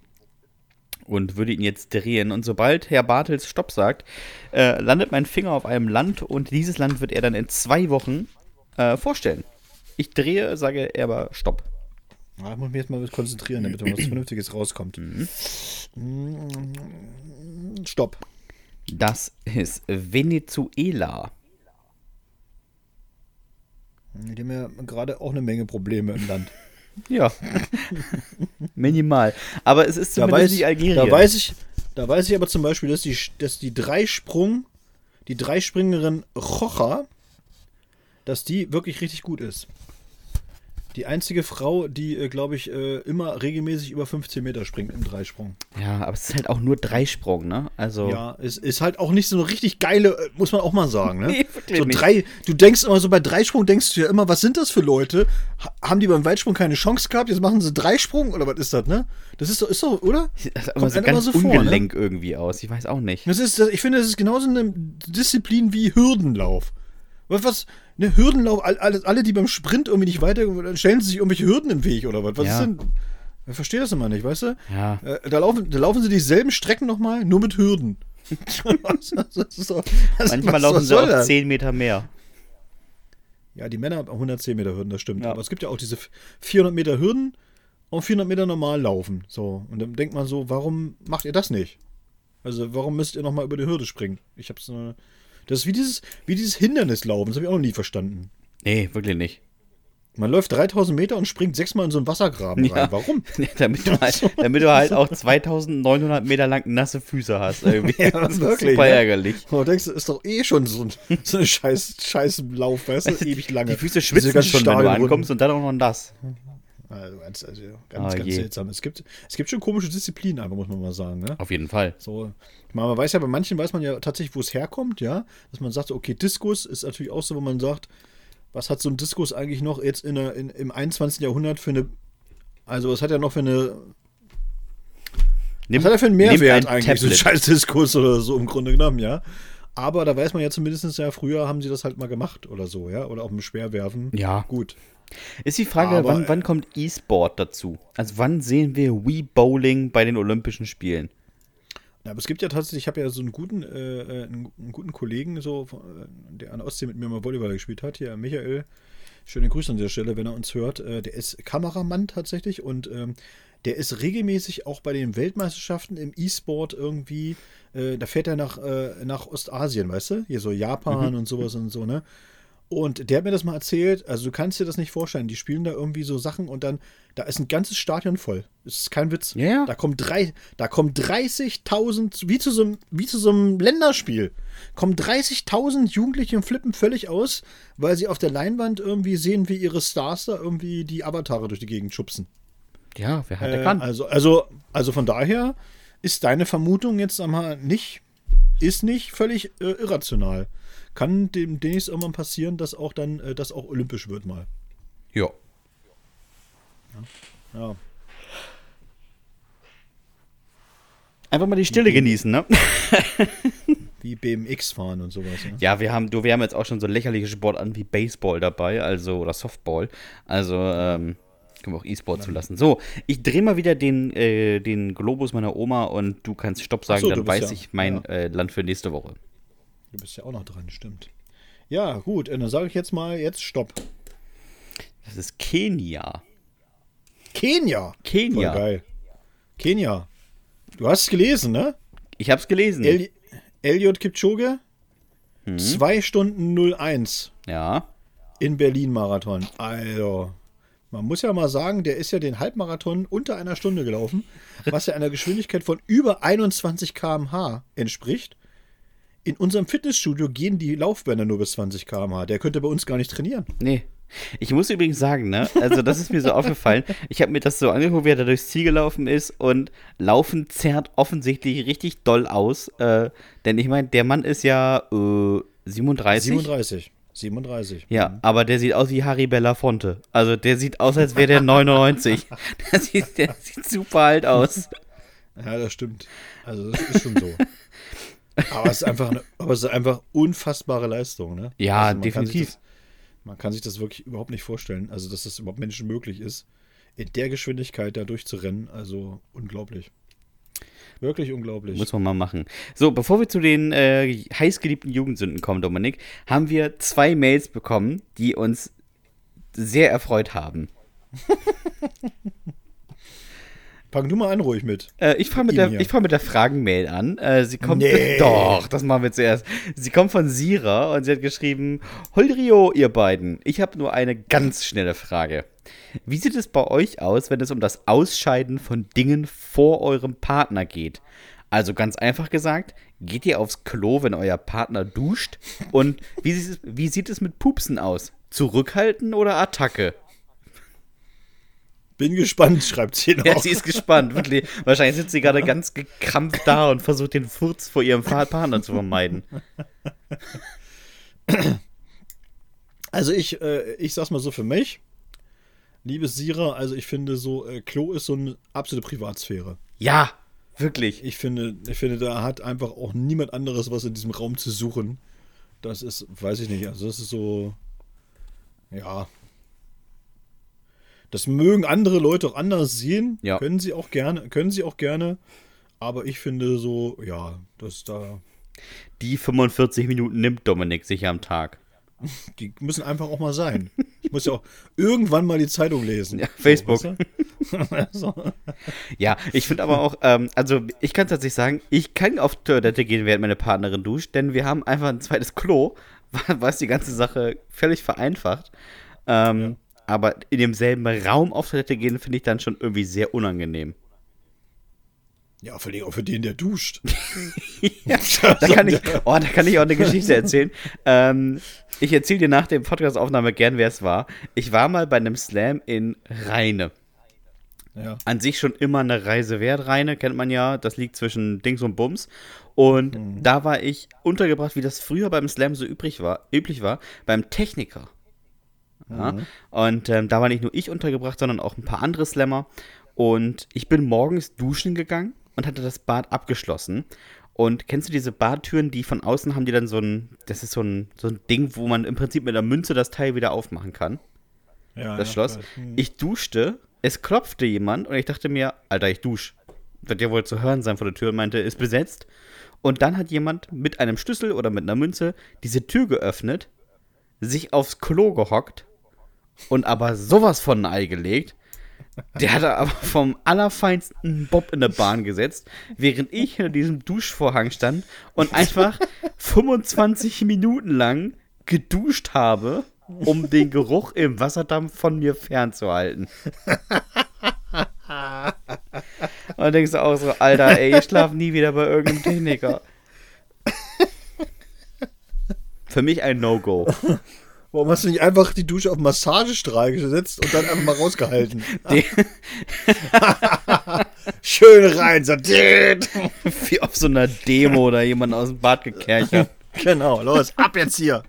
und würde ihn jetzt drehen. Und sobald Herr Bartels Stopp sagt, äh, landet mein Finger auf einem Land und dieses Land wird er dann in zwei Wochen äh, vorstellen. Ich drehe, sage er aber Stopp. Ja, ich muss mich jetzt mal konzentrieren, damit da was *clears throat* Vernünftiges rauskommt. Mhm. Mm, Stopp. Das ist Venezuela. Die haben ja gerade auch eine Menge Probleme im Land. *laughs* Ja. *laughs* Minimal. Aber es ist Da zumindest weiß, nicht Algerien. da, weiß ich, da weiß ich aber zum Beispiel, dass die, dass die Dreisprung, die Dreispringerin Rocha, dass die wirklich richtig gut ist. Die einzige Frau, die, äh, glaube ich, äh, immer regelmäßig über 15 Meter springt im Dreisprung. ja, aber es ist halt auch nur Dreisprung, ne? Also. Ja, es ist halt auch nicht so eine richtig geile, äh, muss man auch mal sagen, ne? *laughs* Nee, wirklich so nicht. drei, du denkst immer so bei Dreisprung, denkst du ja immer, was sind das für Leute? Ha haben die beim Weitsprung keine Chance gehabt? Jetzt machen sie Dreisprung oder was ist das, ne? Das ist doch, ist doch, oder? Das immer Kommt so ganz so vor, ne? ungelenk irgendwie aus. Ich weiß auch nicht. Das ist, das- ich finde, das ist genauso eine Disziplin wie Hürdenlauf. Was, was ne, Hürdenlauf, all- alle, alle, die beim Sprint irgendwie nicht weiter, dann stellen sie sich irgendwelche Hürden im Weg oder was? Was Ja. ist denn? Ich verstehe das immer nicht, weißt du? Ja. Äh, da, laufen, da laufen sie dieselben Strecken nochmal, nur mit Hürden. *laughs* Doch- Manchmal laufen sie auch das? 10 Meter mehr. Ja, die Männer haben 110 Meter Hürden, das stimmt. Ja. Aber es gibt ja auch diese 400 Meter Hürden und 400 Meter normal laufen. So. Und dann denkt man so, warum macht ihr das nicht? Also, warum müsst ihr nochmal über die Hürde springen? Ich hab's. Äh, das ist wie dieses, wie dieses Hindernislaufen, das habe ich auch noch nie verstanden. Nee, wirklich nicht. Man läuft 3000 Meter und springt sechsmal in so einen Wassergraben Ja. rein. Warum? *laughs* damit, du halt, *laughs* damit du halt auch 2900 Meter lang nasse Füße hast. Irgendwie. *laughs* Ja, das ist wirklich, super ne? ärgerlich. Und du denkst, ist doch eh schon so ein, so ein scheiß, scheiß Lauf, weißt du? Ewig lange. Die Füße schwitzen schon, wenn du ankommst und dann auch noch das. Also ganz, also ganz, Ah, ganz seltsam. Es gibt, es gibt schon komische Disziplinen, einfach muss man mal sagen. Ne? Auf jeden Fall. So, man weiß ja, bei manchen weiß man ja tatsächlich, wo es herkommt, ja. Dass man sagt, okay, Diskus ist natürlich auch so, wo man sagt, was hat so ein Diskus eigentlich noch jetzt in, der, in im 21. Jahrhundert für eine, also was hat er noch für eine, Nimm, was hat er für einen Mehrwert ein eigentlich, so ein Tablet. scheiß Diskus oder so im Grunde genommen, ja. Aber da weiß man ja zumindest ja, früher haben sie das halt mal gemacht oder so, ja. Oder auch im Speerwerfen. Ja. Gut. Ist die Frage, Aber, wann, wann kommt E-Sport dazu? Also wann sehen wir Wii Bowling bei den Olympischen Spielen? Ja, aber es gibt ja tatsächlich, ich habe ja so einen guten, äh, äh, einen, einen guten Kollegen, so, äh, der an der Ostsee mit mir mal Volleyball gespielt hat, hier, Michael. Schöne Grüße an dieser Stelle, wenn er uns hört. Äh, der ist Kameramann tatsächlich und ähm, der ist regelmäßig auch bei den Weltmeisterschaften im E-Sport irgendwie, äh, da fährt er nach, äh, nach Ostasien, weißt du? Hier so Japan und sowas und so, ne? Und der hat mir das mal erzählt, also du kannst dir das nicht vorstellen, die spielen da irgendwie so Sachen und dann, da ist ein ganzes Stadion voll. Das ist kein Witz. Ja. Da kommen drei, da kommen 30.000, wie zu so einem, wie zu so einem Länderspiel, kommen 30.000 Jugendliche und flippen völlig aus, weil sie auf der Leinwand irgendwie sehen, wie ihre Stars da irgendwie die Avatare durch die Gegend schubsen. Ja, wer hat, der Äh, kann. also, also, also von daher ist deine Vermutung jetzt einmal nicht, ist nicht völlig äh, irrational. Kann dem demnächst irgendwann passieren, dass auch dann äh, das auch olympisch wird mal. Ja. Ja. Einfach mal die Stille genießen, ne? *laughs* Wie BMX fahren und sowas. Ja. Ja, wir haben, du, wir haben jetzt auch schon so lächerliche Sport an wie Baseball dabei, also oder Softball. Also ähm, können wir auch E-Sport zulassen. So, ich drehe mal wieder den, äh, den Globus meiner Oma und du kannst Stopp sagen, so, dann weiß ja- ich mein ja. äh, Land für nächste Woche. Du bist ja auch noch dran, stimmt. Ja, gut, äh, dann sage ich jetzt mal jetzt Stopp. Das ist Kenia. Kenia. Kenia. Voll geil. Kenia. Du hast es gelesen, ne? Ich hab's gelesen. El Eliot Kipchoge, Hm. 2 Stunden 01 ja. in Berlin-Marathon. Also, man muss ja mal sagen, der ist ja den Halbmarathon unter einer Stunde gelaufen, was ja einer Geschwindigkeit von über 21 km/h entspricht. In unserem Fitnessstudio gehen die Laufbänder nur bis 20 km/h. Der könnte bei uns gar nicht trainieren. Nee. Ich muss übrigens sagen, ne, also das ist mir so aufgefallen. Ich habe mir das so angeguckt, wie er da durchs Ziel gelaufen ist und laufen zerrt offensichtlich richtig doll aus. Äh, denn ich meine, der Mann ist ja äh, 37. 37. 37. Ja, mhm. aber der sieht aus wie Harry Belafonte. Also der sieht aus, als wäre der 99. *laughs* der, sieht, der sieht super alt aus. Ja, das stimmt. Also das ist schon so. Aber es ist einfach eine, aber es ist einfach unfassbare Leistung, ne? Ja, also definitiv. Kann das, man kann sich das wirklich überhaupt nicht vorstellen. Also, dass das überhaupt Menschen möglich ist, in der Geschwindigkeit da durchzurennen. Also unglaublich. Wirklich unglaublich. Muss man mal machen. So, bevor wir zu den äh, heißgeliebten Jugendsünden kommen, Dominik, haben wir zwei Mails bekommen, die uns sehr erfreut haben. *laughs* Fang du mal an, ruhig mit. Äh, ich fange mit, der, fang mit der Fragenmail an. Äh, sie kommt. Nee. *laughs* Doch, das machen wir zuerst. Sie kommt von Sira und sie hat geschrieben: Holrio, ihr beiden. Ich habe nur eine ganz schnelle Frage. Wie sieht es bei euch aus, wenn es um das Ausscheiden von Dingen vor eurem Partner geht? Also ganz einfach gesagt, geht ihr aufs Klo, wenn euer Partner duscht? Und wie, wie sieht es mit Pupsen aus? Zurückhalten oder Attacke? Bin gespannt, schreibt sie noch. Ja, sie ist gespannt, wirklich. Wahrscheinlich sitzt sie gerade ganz gekrampft da und versucht den Furz vor ihrem Partner zu vermeiden. Also ich, äh, ich sag's mal so für mich. Liebes Sira, also ich finde so, äh, Klo ist so eine absolute Privatsphäre. Ja, wirklich. Ich finde, ich finde, da hat einfach auch niemand anderes was in diesem Raum zu suchen. Das ist, weiß ich nicht, also das ist so, ja, das mögen andere Leute auch anders sehen. Ja. Können sie auch gerne, können sie auch gerne. Aber ich finde so, ja, dass da. Die 45 Minuten nimmt Dominik sich am Tag. *laughs* Die müssen einfach auch mal sein. Ich muss ja auch irgendwann mal die Zeitung lesen. Ja, Facebook. So, weißt du? *laughs* Ja, ich finde aber auch, ähm, also ich kann tatsächlich sagen, ich kann auf Toilette gehen, während meine Partnerin duscht, denn wir haben einfach ein zweites Klo, *laughs* was die ganze Sache völlig vereinfacht. Ähm, ja aber in demselben Raum auf Toilette gehen, finde ich dann schon irgendwie sehr unangenehm. Ja, vor allem auch für den, der duscht. *laughs* ja, da, kann ich, oh, da kann ich auch eine Geschichte erzählen. ähm, ich erzähle dir nach der Podcast-Aufnahme gern, wer es war. Ich war mal bei einem Slam in Rheine. Ja. An sich schon immer eine Reise wert. Rheine kennt man ja. Das liegt zwischen Dings und Bums. Und mhm. da war ich untergebracht, wie das früher beim Slam so übrig war, üblich war, beim Techniker. Ja? Mhm. Und ähm, da war nicht nur ich untergebracht, sondern auch ein paar andere Slammer. Und ich bin morgens duschen gegangen und hatte das Bad abgeschlossen. Und kennst du diese Badtüren, die von außen haben, die dann so ein, das ist so ein, so ein Ding, wo man im Prinzip mit einer Münze das Teil wieder aufmachen kann? Ja. Das ja, Schloss. Hm. Ich duschte, es klopfte jemand und ich dachte mir, Alter, ich dusche. Wird ja wohl zu hören sein vor der Tür und meinte, ist besetzt. Und dann hat jemand mit einem Schlüssel oder mit einer Münze diese Tür geöffnet, sich aufs Klo gehockt und aber sowas von ein Ei gelegt. Der hat aber vom allerfeinsten Bob in der Bahn gesetzt, während ich hinter diesem Duschvorhang stand und einfach 25 Minuten lang geduscht habe, um den Geruch im Wasserdampf von mir fernzuhalten. *laughs* Und dann denkst du auch so, Alter, ey, ich schlaf nie wieder bei irgendeinem Techniker. Für mich ein No-Go. *laughs* Warum hast du nicht einfach die Dusche auf Massagestrahl gesetzt und dann einfach mal rausgehalten? *laughs* *laughs* Schön rein, so. Wie auf so einer Demo oder jemand aus dem Bad gekerchert. Genau, los, ab jetzt hier.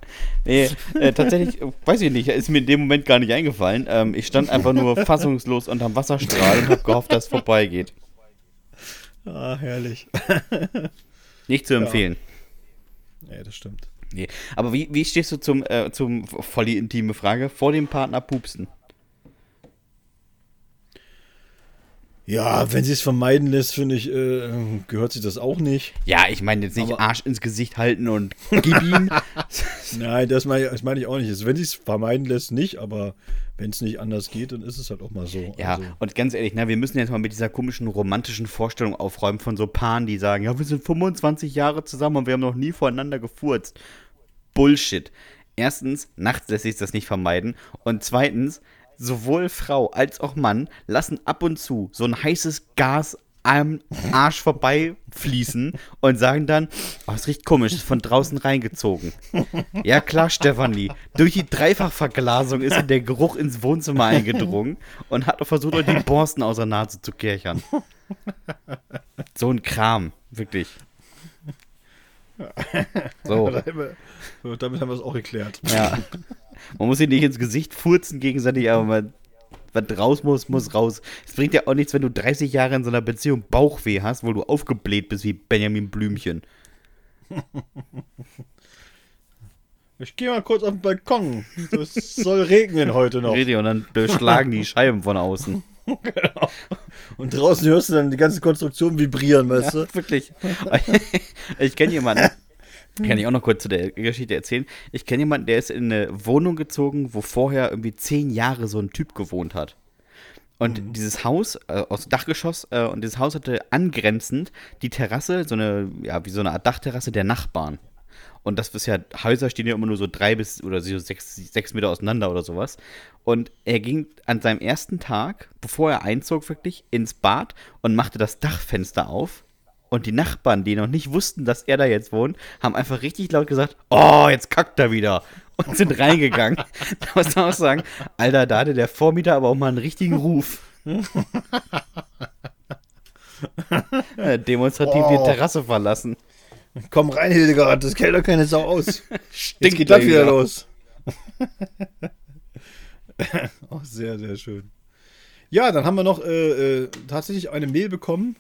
Nee, äh, tatsächlich, weiß ich nicht, ist mir in dem Moment gar nicht eingefallen. Ähm, ich stand einfach nur fassungslos unterm Wasserstrahl und habe gehofft, dass es vorbeigeht. Ah, herrlich. Nicht zu empfehlen. Ja, nee, das stimmt. Nee. Aber wie, wie stehst du zum, äh, zum voll die intime Frage, vor dem Partner pupsen? Ja, wenn sie es vermeiden lässt, finde ich, äh, gehört sich das auch nicht. Ja, ich meine jetzt nicht aber Arsch ins Gesicht halten und gib ihm. *laughs* Nein, das meine ich, mein ich auch nicht. Also, wenn sie es vermeiden lässt, nicht, aber wenn es nicht anders geht, dann ist es halt auch mal so. Ja, also. und ganz ehrlich, ne, wir müssen jetzt mal mit dieser komischen romantischen Vorstellung aufräumen von so Paaren, die sagen, ja, wir sind 25 Jahre zusammen und wir haben noch nie voreinander gefurzt. Bullshit. Erstens, nachts lässt sich das nicht vermeiden. Und zweitens, sowohl Frau als auch Mann lassen ab und zu so ein heißes Gas am Arsch vorbei fließen und sagen dann, oh, es riecht komisch, ist von draußen reingezogen. Ja klar, Stefanie, durch die Dreifachverglasung ist der Geruch ins Wohnzimmer eingedrungen und hat versucht, die Borsten aus der Nase zu kirchern. So ein Kram, wirklich. So. *laughs* Damit haben wir es auch geklärt. Ja. Man muss sich nicht ins Gesicht furzen gegenseitig, aber man, was raus muss, muss raus. Es bringt ja auch nichts, wenn du 30 Jahre in so einer Beziehung Bauchweh hast, wo du aufgebläht bist wie Benjamin Blümchen. Ich gehe mal kurz auf den Balkon. Es soll regnen heute noch. Richtig, und dann schlagen die Scheiben von außen. *laughs* genau. Und draußen hörst du dann die ganze Konstruktion vibrieren, weißt ja, du? Wirklich. Ich kenne jemanden, kann ich auch noch kurz zu der Geschichte erzählen. Ich kenne jemanden, der ist in eine Wohnung gezogen, wo vorher irgendwie zehn Jahre so ein Typ gewohnt hat. Und mhm. dieses Haus, äh, aus Dachgeschoss, äh, und dieses Haus hatte angrenzend die Terrasse, so eine, ja, wie so eine Art Dachterrasse der Nachbarn. Und das ist ja, Häuser stehen ja immer nur so drei bis oder so sechs, sechs Meter auseinander oder sowas. Und er ging an seinem ersten Tag, bevor er einzog, wirklich ins Bad und machte das Dachfenster auf. Und die Nachbarn, die noch nicht wussten, dass er da jetzt wohnt, haben einfach richtig laut gesagt: Oh, jetzt kackt er wieder. Und sind reingegangen. *laughs* da muss man auch sagen: Alter, da hatte der Vormieter aber auch mal einen richtigen Ruf. *laughs* demonstrativ oh. die Terrasse verlassen. Komm rein, Hildegard, das hält doch keine Sau aus. *laughs* Jetzt geht das wieder los. oh, sehr, sehr schön. Ja, dann haben wir noch äh, äh, tatsächlich eine Mail bekommen.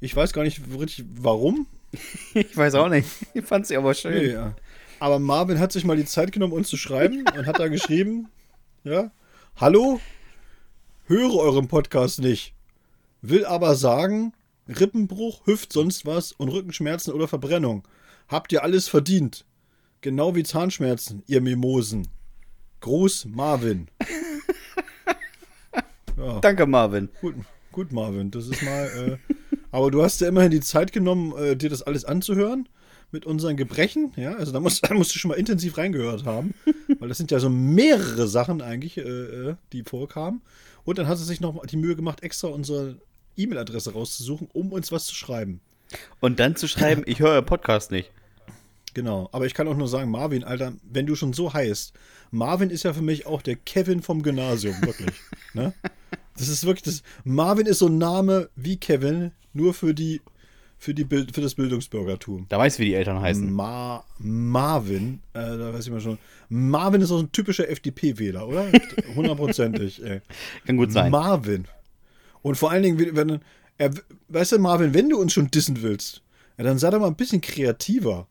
Ich weiß gar nicht richtig warum. *laughs* ich weiß auch nicht. Ich fand sie aber schön. Nee, ja. Aber Marvin hat sich mal die Zeit genommen, uns zu schreiben und hat da geschrieben: Ja, hallo, höre euren Podcast nicht. Will aber sagen, Rippenbruch, Hüft, sonst was und Rückenschmerzen oder Verbrennung. Habt ihr alles verdient. Genau wie Zahnschmerzen, ihr Mimosen. Gruß, Marvin. *laughs* Ja. Danke, Marvin. Gut, gut, Marvin. Das ist mal. Äh, *laughs* aber du hast ja immerhin die Zeit genommen, äh, dir das alles anzuhören mit unseren Gebrechen. Ja, also da musst, *laughs* da musst, du schon mal intensiv reingehört haben, weil das sind ja so mehrere Sachen eigentlich, äh, äh die vorkamen. Und dann hast du sich noch die Mühe gemacht, extra unsere E-Mail-Adresse rauszusuchen, um uns was zu schreiben. Und dann zu schreiben, *laughs* ich höre Podcast nicht. Genau, aber ich kann auch nur sagen, Marvin, Alter, wenn du schon so heißt, Marvin ist ja für mich auch der Kevin vom Gymnasium, wirklich. ne? Das ist wirklich das. Marvin ist so ein Name wie Kevin, nur für die für, die für das Bildungsbürgertum. Da weiß, wie die Eltern heißen. Ma Marvin, äh, da weiß ich mal schon. Marvin ist auch ein typischer FDP-Wähler, oder? *laughs* Hundertprozentig, ey. Kann gut sein. Marvin. Und vor allen Dingen, wenn, er, weißt du, Marvin, wenn du uns schon dissen willst, ja, dann sei doch mal ein bisschen kreativer.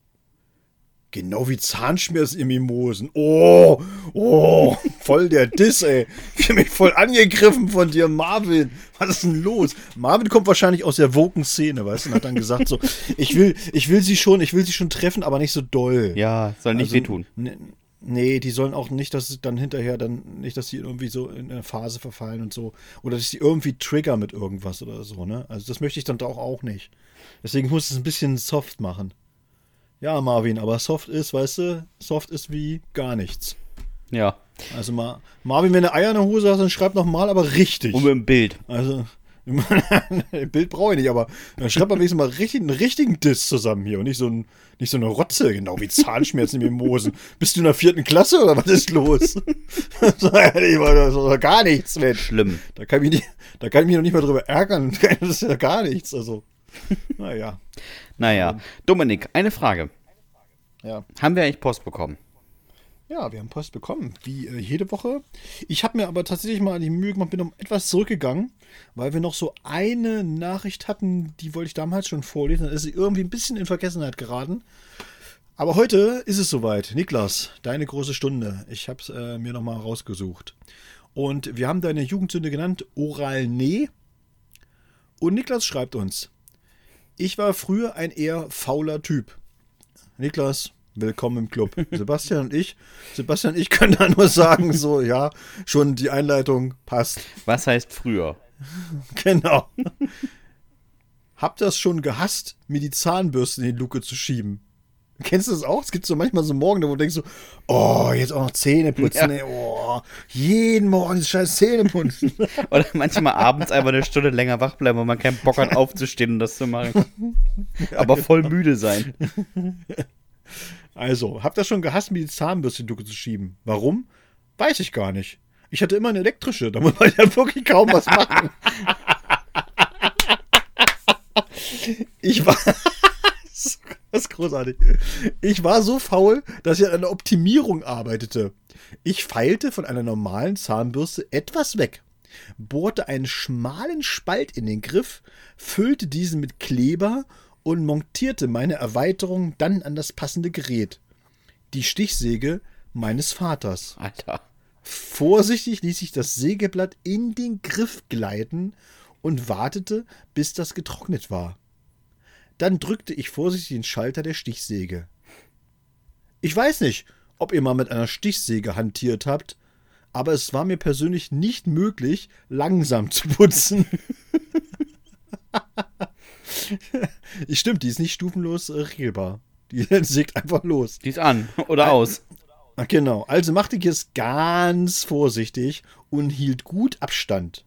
Genau wie Zahnschmerzen im Mimosen. Oh, oh, voll der Diss, ey. Ich bin mich voll angegriffen von dir, Marvin. Was ist denn los? Marvin kommt wahrscheinlich aus der Woken-Szene, weißt du, und hat dann gesagt so, ich will, ich will sie schon, ich will sie schon treffen, aber nicht so doll. Ja, soll nicht also, wehtun. Nee, die sollen auch nicht, dass es dann hinterher dann, nicht, dass die irgendwie so in eine Phase verfallen und so. Oder dass die irgendwie trigger mit irgendwas oder so, ne? Also das möchte ich dann doch auch nicht. Deswegen muss es ein bisschen soft machen. Ja, Marvin, aber soft ist, weißt du, soft ist wie gar nichts. Ja. Also Ma Marvin, wenn du Eier in der Hose hast, dann schreib nochmal, aber richtig. Und mit dem Bild. Also, *laughs* Bild brauche ich nicht, aber dann schreibt man wenigstens mal richtig, einen richtigen Diss zusammen hier und nicht so, ein, nicht so eine Rotze, genau wie Zahnschmerzen im Mimosen. Bist du in der vierten Klasse oder was ist los? *laughs* das ist gar nichts, Mensch. Schlimm. Da kann, ich mich nicht, da kann ich mich noch nicht mal drüber ärgern. *laughs* Das ist ja gar nichts. Also, *laughs* naja. Naja. Dominik, eine Frage. Ja. Haben wir eigentlich Post bekommen? Ja, wir haben Post bekommen, wie äh, jede Woche. Ich habe mir aber tatsächlich mal die Mühe gemacht, bin um etwas zurückgegangen, weil wir noch so eine Nachricht hatten, die wollte ich damals schon vorlesen. Dann ist sie irgendwie ein bisschen in Vergessenheit geraten. Aber heute ist es soweit. Niklas, deine große Stunde. Ich habe es äh, mir nochmal rausgesucht. Und wir haben deine Jugendsünde genannt, Oral Nee. Und Niklas schreibt uns, ich war früher ein eher fauler Typ. Niklas, Willkommen im Club. *laughs* Sebastian und ich, Sebastian und ich können da nur sagen, so, ja, schon die Einleitung passt. Was heißt früher? *laughs* Genau. Habt das schon gehasst, mir die Zahnbürste in die Luke zu schieben? Kennst du das auch? Es gibt so manchmal so Morgen, wo du denkst so, oh, jetzt auch noch Zähne putzen, ja. ey, oh, jeden Morgen das scheiß Zähne putzen. *laughs* Oder manchmal abends einfach eine Stunde länger wach bleiben, weil man keinen Bock hat aufzustehen und das zu machen. *laughs* Aber voll müde sein. Also, habt ihr schon gehasst, mir die Zahnbürste in die Ducke zu schieben? Warum? Weiß ich gar nicht. Ich hatte immer eine elektrische, da muss man *laughs* ja wirklich kaum was machen. ich war. Das ist großartig. Ich war so faul, dass ich an einer Optimierung arbeitete. Ich feilte von einer normalen Zahnbürste etwas weg, bohrte einen schmalen Spalt in den Griff, füllte diesen mit Kleber und montierte meine Erweiterung dann an das passende Gerät. Die Stichsäge meines Vaters. Alter. Vorsichtig ließ ich das Sägeblatt in den Griff gleiten und wartete, bis das getrocknet war. Dann drückte ich vorsichtig den Schalter der Stichsäge. Ich weiß nicht, ob ihr mal mit einer Stichsäge hantiert habt, aber es war mir persönlich nicht möglich, langsam zu *laughs* putzen. *laughs* ich stimmt, die ist nicht stufenlos regelbar. Die *laughs* sägt einfach los. Die ist an oder aus. Genau, also machte ich es ganz vorsichtig und hielt gut Abstand.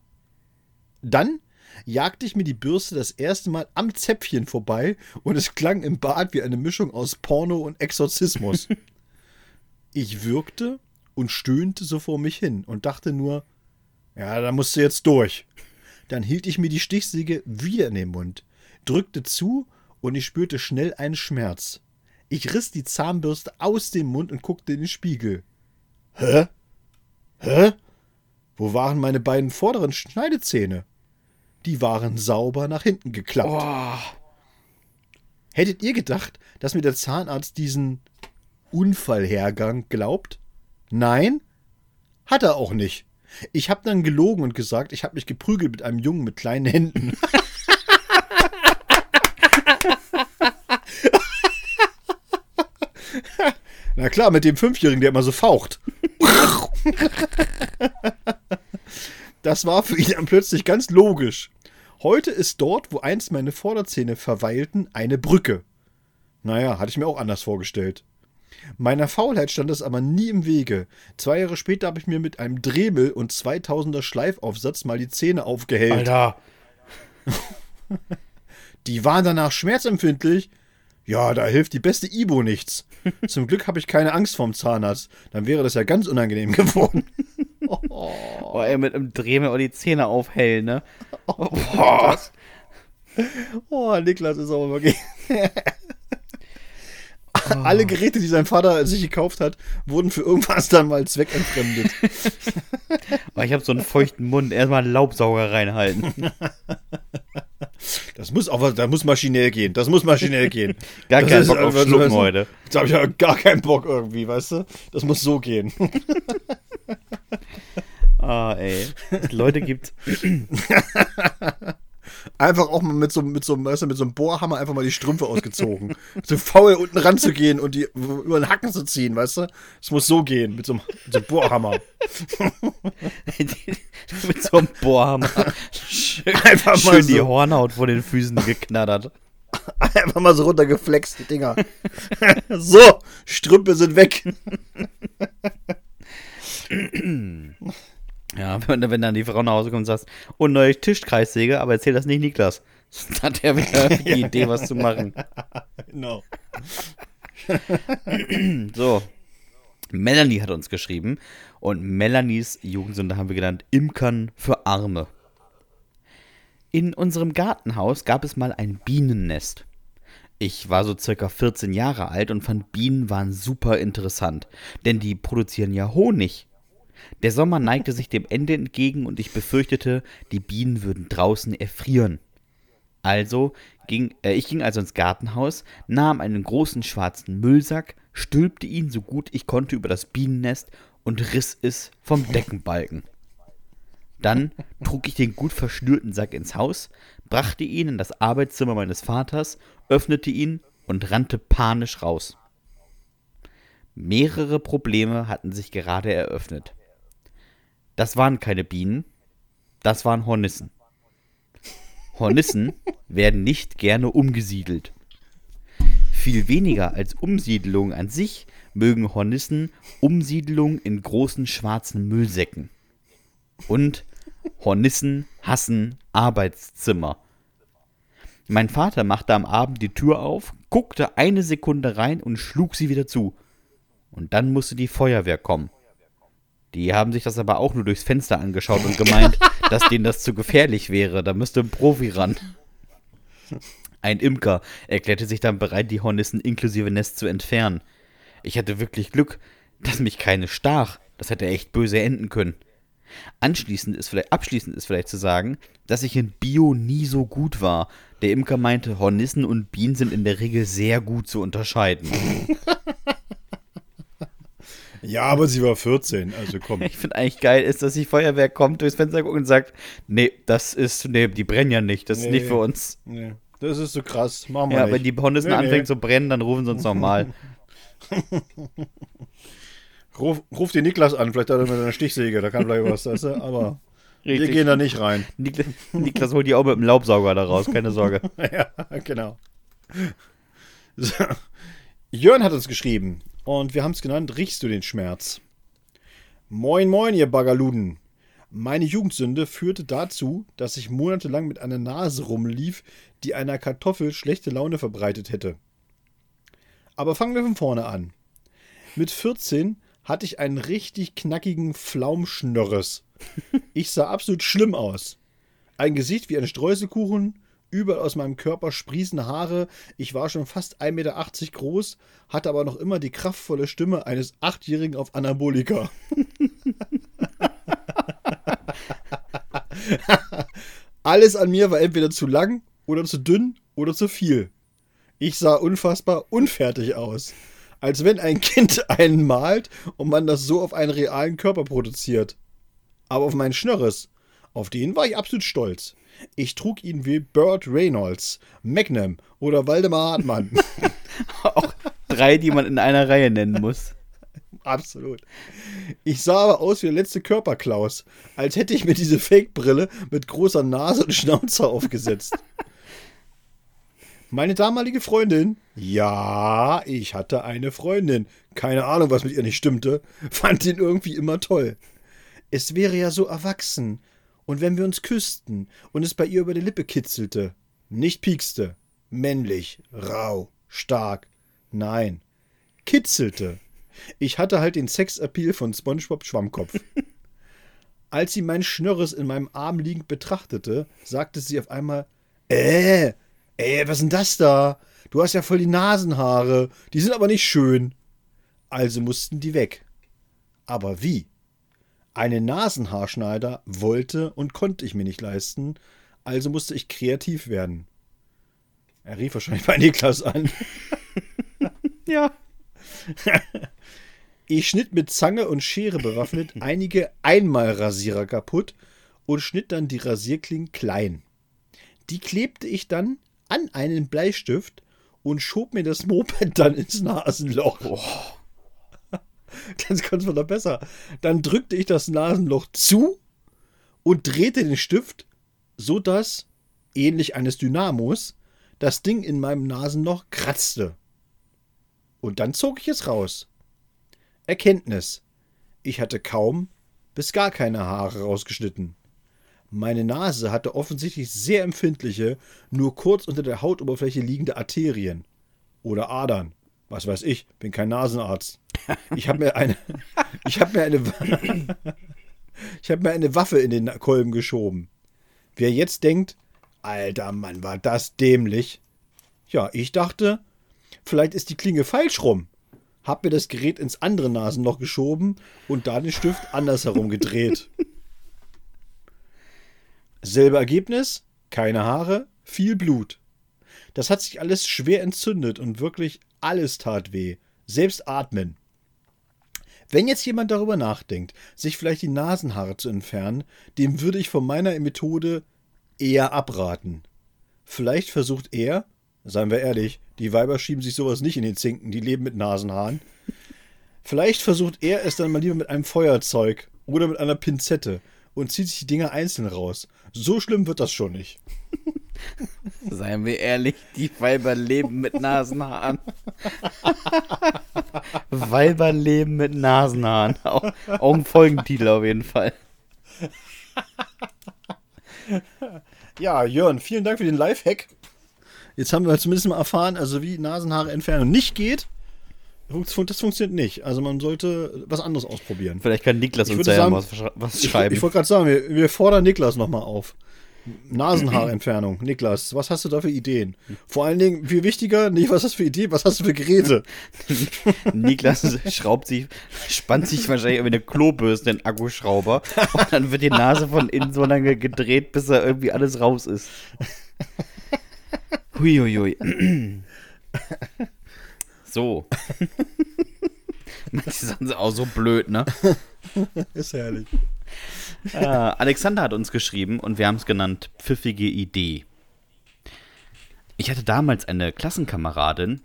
Dann jagte ich mir die Bürste das erste Mal am Zäpfchen vorbei und es klang im Bad wie eine Mischung aus Porno und Exorzismus. *laughs* ich würgte und stöhnte so vor mich hin und dachte nur, ja, da musst du jetzt durch. Dann hielt ich mir die Stichsäge wieder in den Mund, drückte zu und ich spürte schnell einen Schmerz. Ich riss die Zahnbürste aus dem Mund und guckte in den Spiegel. Hä? Hä? Wo waren meine beiden vorderen Schneidezähne? Die waren sauber nach hinten geklappt. Oh. Hättet ihr gedacht, dass mir der Zahnarzt diesen Unfallhergang glaubt? Nein? Hat er auch nicht. Ich habe dann gelogen und gesagt, ich habe mich geprügelt mit einem Jungen mit kleinen Händen. *laughs* Na klar, mit dem Fünfjährigen, der immer so faucht. *laughs* Das war für ihn dann plötzlich ganz logisch. Heute ist dort, wo einst meine Vorderzähne verweilten, eine Brücke. Naja, hatte ich mir auch anders vorgestellt. Meiner Faulheit stand es aber nie im Wege. Zwei Jahre später habe ich mir mit einem Dremel und 2000er Schleifaufsatz mal die Zähne aufgehellt. Alter. *laughs* Die waren danach schmerzempfindlich. Ja, da hilft die beste Ibo nichts. Zum Glück habe ich keine Angst vorm Zahnarzt. Dann wäre das ja ganz unangenehm *laughs* geworden. *laughs* Oh, oh ey, mit einem Dremel und die Zähne aufhellen, ne? *laughs* Oh, Boah. oh Niklas ist aber wirklich. *laughs* Oh. *laughs* Alle Geräte, die sein Vater sich gekauft hat, wurden für irgendwas dann mal zweckentfremdet. oh, *laughs* ich habe so einen feuchten Mund. Erstmal einen Laubsauger reinhalten. Das muss aber, da muss maschinell gehen. Das muss maschinell gehen. *laughs* Gar keinen Bock auf Schlucken heute. Da habe ich ja gar keinen Bock irgendwie, weißt du? Das muss so gehen. Ah, ey. Leute gibt. Einfach auch mal mit so, mit so, weißt du, mit so einem Bohrhammer einfach mal die Strümpfe ausgezogen. *laughs* so faul unten ranzugehen und die über den Hacken zu ziehen, weißt du? Es muss so gehen, mit so einem, mit so einem Bohrhammer. *laughs* mit so einem Bohrhammer. Schön, *laughs* einfach mal schön so. die Hornhaut vor den Füßen geknattert. Einfach mal so runtergeflext, die Dinger. so, Strümpfe sind weg. Ja, *laughs* wenn, wenn dann die Frau nach Hause kommt und sagt, oh, neue Tischkreissäge, aber erzähl das nicht Niklas. *laughs* Dann hat er wieder *laughs* die Idee, was zu machen. Genau. *clears throat* so. Melanie hat uns geschrieben und Melanies Jugendsünde haben wir genannt Imkern für Arme. In unserem Gartenhaus gab es mal ein Bienennest. Ich war so circa 14 Jahre alt und fand Bienen waren super interessant, denn die produzieren ja Honig der Sommer neigte sich dem Ende entgegen und ich befürchtete, die Bienen würden draußen erfrieren. Also ging, äh, ich ging also ins Gartenhaus, nahm einen großen schwarzen Müllsack, stülpte ihn so gut ich konnte über das Bienennest und riss es vom Deckenbalken. Dann trug ich den gut verschnürten Sack ins Haus, brachte ihn in das Arbeitszimmer meines Vaters, öffnete ihn und rannte panisch raus. Mehrere Probleme hatten sich gerade eröffnet. Das waren keine Bienen, das waren Hornissen. Hornissen *laughs* werden nicht gerne umgesiedelt. Viel weniger als Umsiedlung an sich mögen Hornissen Umsiedlung in großen schwarzen Müllsäcken. Und Hornissen hassen Arbeitszimmer. Mein Vater machte am Abend die Tür auf, guckte eine Sekunde rein und schlug sie wieder zu. Und dann musste die Feuerwehr kommen. Die haben sich das aber auch nur durchs Fenster angeschaut und gemeint, *laughs* dass denen das zu gefährlich wäre. Da müsste ein Profi ran. Ein Imker erklärte sich dann bereit, die Hornissen inklusive Nest zu entfernen. Ich hatte wirklich Glück, dass mich keine stach. Das hätte echt böse enden können. Anschließend ist vielleicht, abschließend ist vielleicht zu sagen, dass ich in Bio nie so gut war. Der Imker meinte, Hornissen und Bienen sind in der Regel sehr gut zu unterscheiden. *laughs* Ja, aber sie war 14, also komm. *laughs* Ich finde eigentlich geil ist, dass die Feuerwehr kommt, durchs Fenster guckt und sagt, nee, das ist, nee, die brennen ja nicht, das ist Nee. nicht für uns. Nee, das ist so krass. Machen wir Ja, nicht. wenn die Hornissen Nee, nee. anfängt zu brennen, dann rufen sie uns nochmal. *laughs* Ruf, ruf den Niklas an, vielleicht hat er mit einer Stichsäge, da kann vielleicht was, weißt du? aber wir Richtig. gehen da nicht rein. Niklas, Niklas holt die auch mit dem Laubsauger da raus, keine Sorge. *laughs* ja, genau. So. Jörn hat uns geschrieben und wir haben es genannt, riechst du den Schmerz? Moin, moin, ihr Bagaluden. Meine Jugendsünde führte dazu, dass ich monatelang mit einer Nase rumlief, die einer Kartoffel schlechte Laune verbreitet hätte. Aber fangen wir von vorne an. Mit 14 hatte ich einen richtig knackigen Pflaumschnörres. Ich sah absolut schlimm aus. Ein Gesicht wie ein Streuselkuchen, überall aus meinem Körper sprießende Haare, ich war schon fast 1,80 Meter groß, hatte aber noch immer die kraftvolle Stimme eines Achtjährigen auf Anabolika. *laughs* Alles an mir war entweder zu lang oder zu dünn oder zu viel. Ich sah unfassbar unfertig aus. Als wenn ein Kind *laughs* einen malt und man das so auf einen realen Körper produziert. Aber auf meinen Schnörres, auf den war ich absolut stolz. Ich trug ihn wie Burt Reynolds, Magnum oder Waldemar Hartmann. *laughs* Auch drei, die man in einer Reihe nennen muss. Absolut. Ich sah aber aus wie der letzte Körperklaus, als hätte ich mir diese Fake-Brille mit großer Nase und Schnauze aufgesetzt. Meine damalige Freundin, ja, ich hatte eine Freundin, keine Ahnung, was mit ihr nicht stimmte, fand ihn irgendwie immer toll. Es wäre ja so erwachsen, und wenn wir uns küssten und es bei ihr über die Lippe kitzelte, nicht piekste, männlich, rau, stark, nein, kitzelte. Ich hatte halt den Sexappeal von SpongeBob Schwammkopf. *laughs* Als sie mein Schnörres in meinem Arm liegend betrachtete, sagte sie auf einmal: Äh, ey, was ist denn das da? Du hast ja voll die Nasenhaare. Die sind aber nicht schön. Also mussten die weg. Aber wie? Einen Nasenhaarschneider wollte und konnte ich mir nicht leisten, also musste ich kreativ werden. Er rief wahrscheinlich bei Niklas an. *laughs* Ja. Ich schnitt mit Zange und Schere bewaffnet einige Einmalrasierer kaputt und schnitt dann die Rasierklingen klein. Die klebte ich dann an einen Bleistift und schob mir das Moped dann ins Nasenloch. Das konnte man doch besser. Dann drückte ich das Nasenloch zu und drehte den Stift, so dass, ähnlich eines Dynamos, das Ding in meinem Nasenloch kratzte. Und dann zog ich es raus. Erkenntnis. Ich hatte kaum bis gar keine Haare rausgeschnitten. Meine Nase hatte offensichtlich sehr empfindliche, nur kurz unter der Hautoberfläche liegende Arterien. Oder Adern. Was weiß ich, bin kein Nasenarzt. Ich habe mir eine. *laughs* Ich habe mir eine. Ich habe mir eine Waffe in den Kolben geschoben. Wer jetzt denkt, alter Mann, war das dämlich. Ja, ich dachte, vielleicht ist die Klinge falsch rum. Hab mir das Gerät ins andere Nasenloch geschoben und da den Stift andersherum gedreht. Selbe Ergebnis, keine Haare, viel Blut. Das hat sich alles schwer entzündet und wirklich alles tat weh. Selbst atmen. Wenn jetzt jemand darüber nachdenkt, sich vielleicht die Nasenhaare zu entfernen, dem würde ich von meiner Methode eher abraten. Vielleicht versucht er, seien wir ehrlich, die Weiber schieben sich sowas nicht in den Zinken, die leben mit Nasenhaaren. Vielleicht versucht er es dann mal lieber mit einem Feuerzeug oder mit einer Pinzette und zieht sich die Dinger einzeln raus. So schlimm wird das schon nicht. *laughs* seien wir ehrlich, die Weiber leben mit Nasenhaaren. *laughs* Weiber leben mit Nasenhaaren. Auch, *laughs* auch ein Folgentitel auf jeden Fall. Ja, Jörn, vielen Dank für den Lifehack. Jetzt haben wir zumindest mal erfahren, also wie Nasenhaare entfernen nicht geht. Das funktioniert nicht. Also man sollte was anderes ausprobieren. Vielleicht kann Niklas uns da ja was, was schreiben. Ich, ich wollte gerade sagen, wir, wir fordern Niklas nochmal auf. Nasenhaarentfernung. Niklas, was hast du da für Ideen? Vor allen Dingen, viel wichtiger, nicht was hast du für Ideen, was hast du für Geräte? *laughs* Niklas schraubt sich, spannt sich wahrscheinlich über eine Klobürste den Akkuschrauber und dann wird die Nase von innen so lange gedreht, bis da irgendwie alles raus ist. Huiuiui. So. *laughs* Manche sind auch so blöd, ne? *laughs* Ist herrlich. Äh, Alexander hat uns geschrieben und wir haben es genannt Pfiffige Idee. Ich hatte damals eine Klassenkameradin,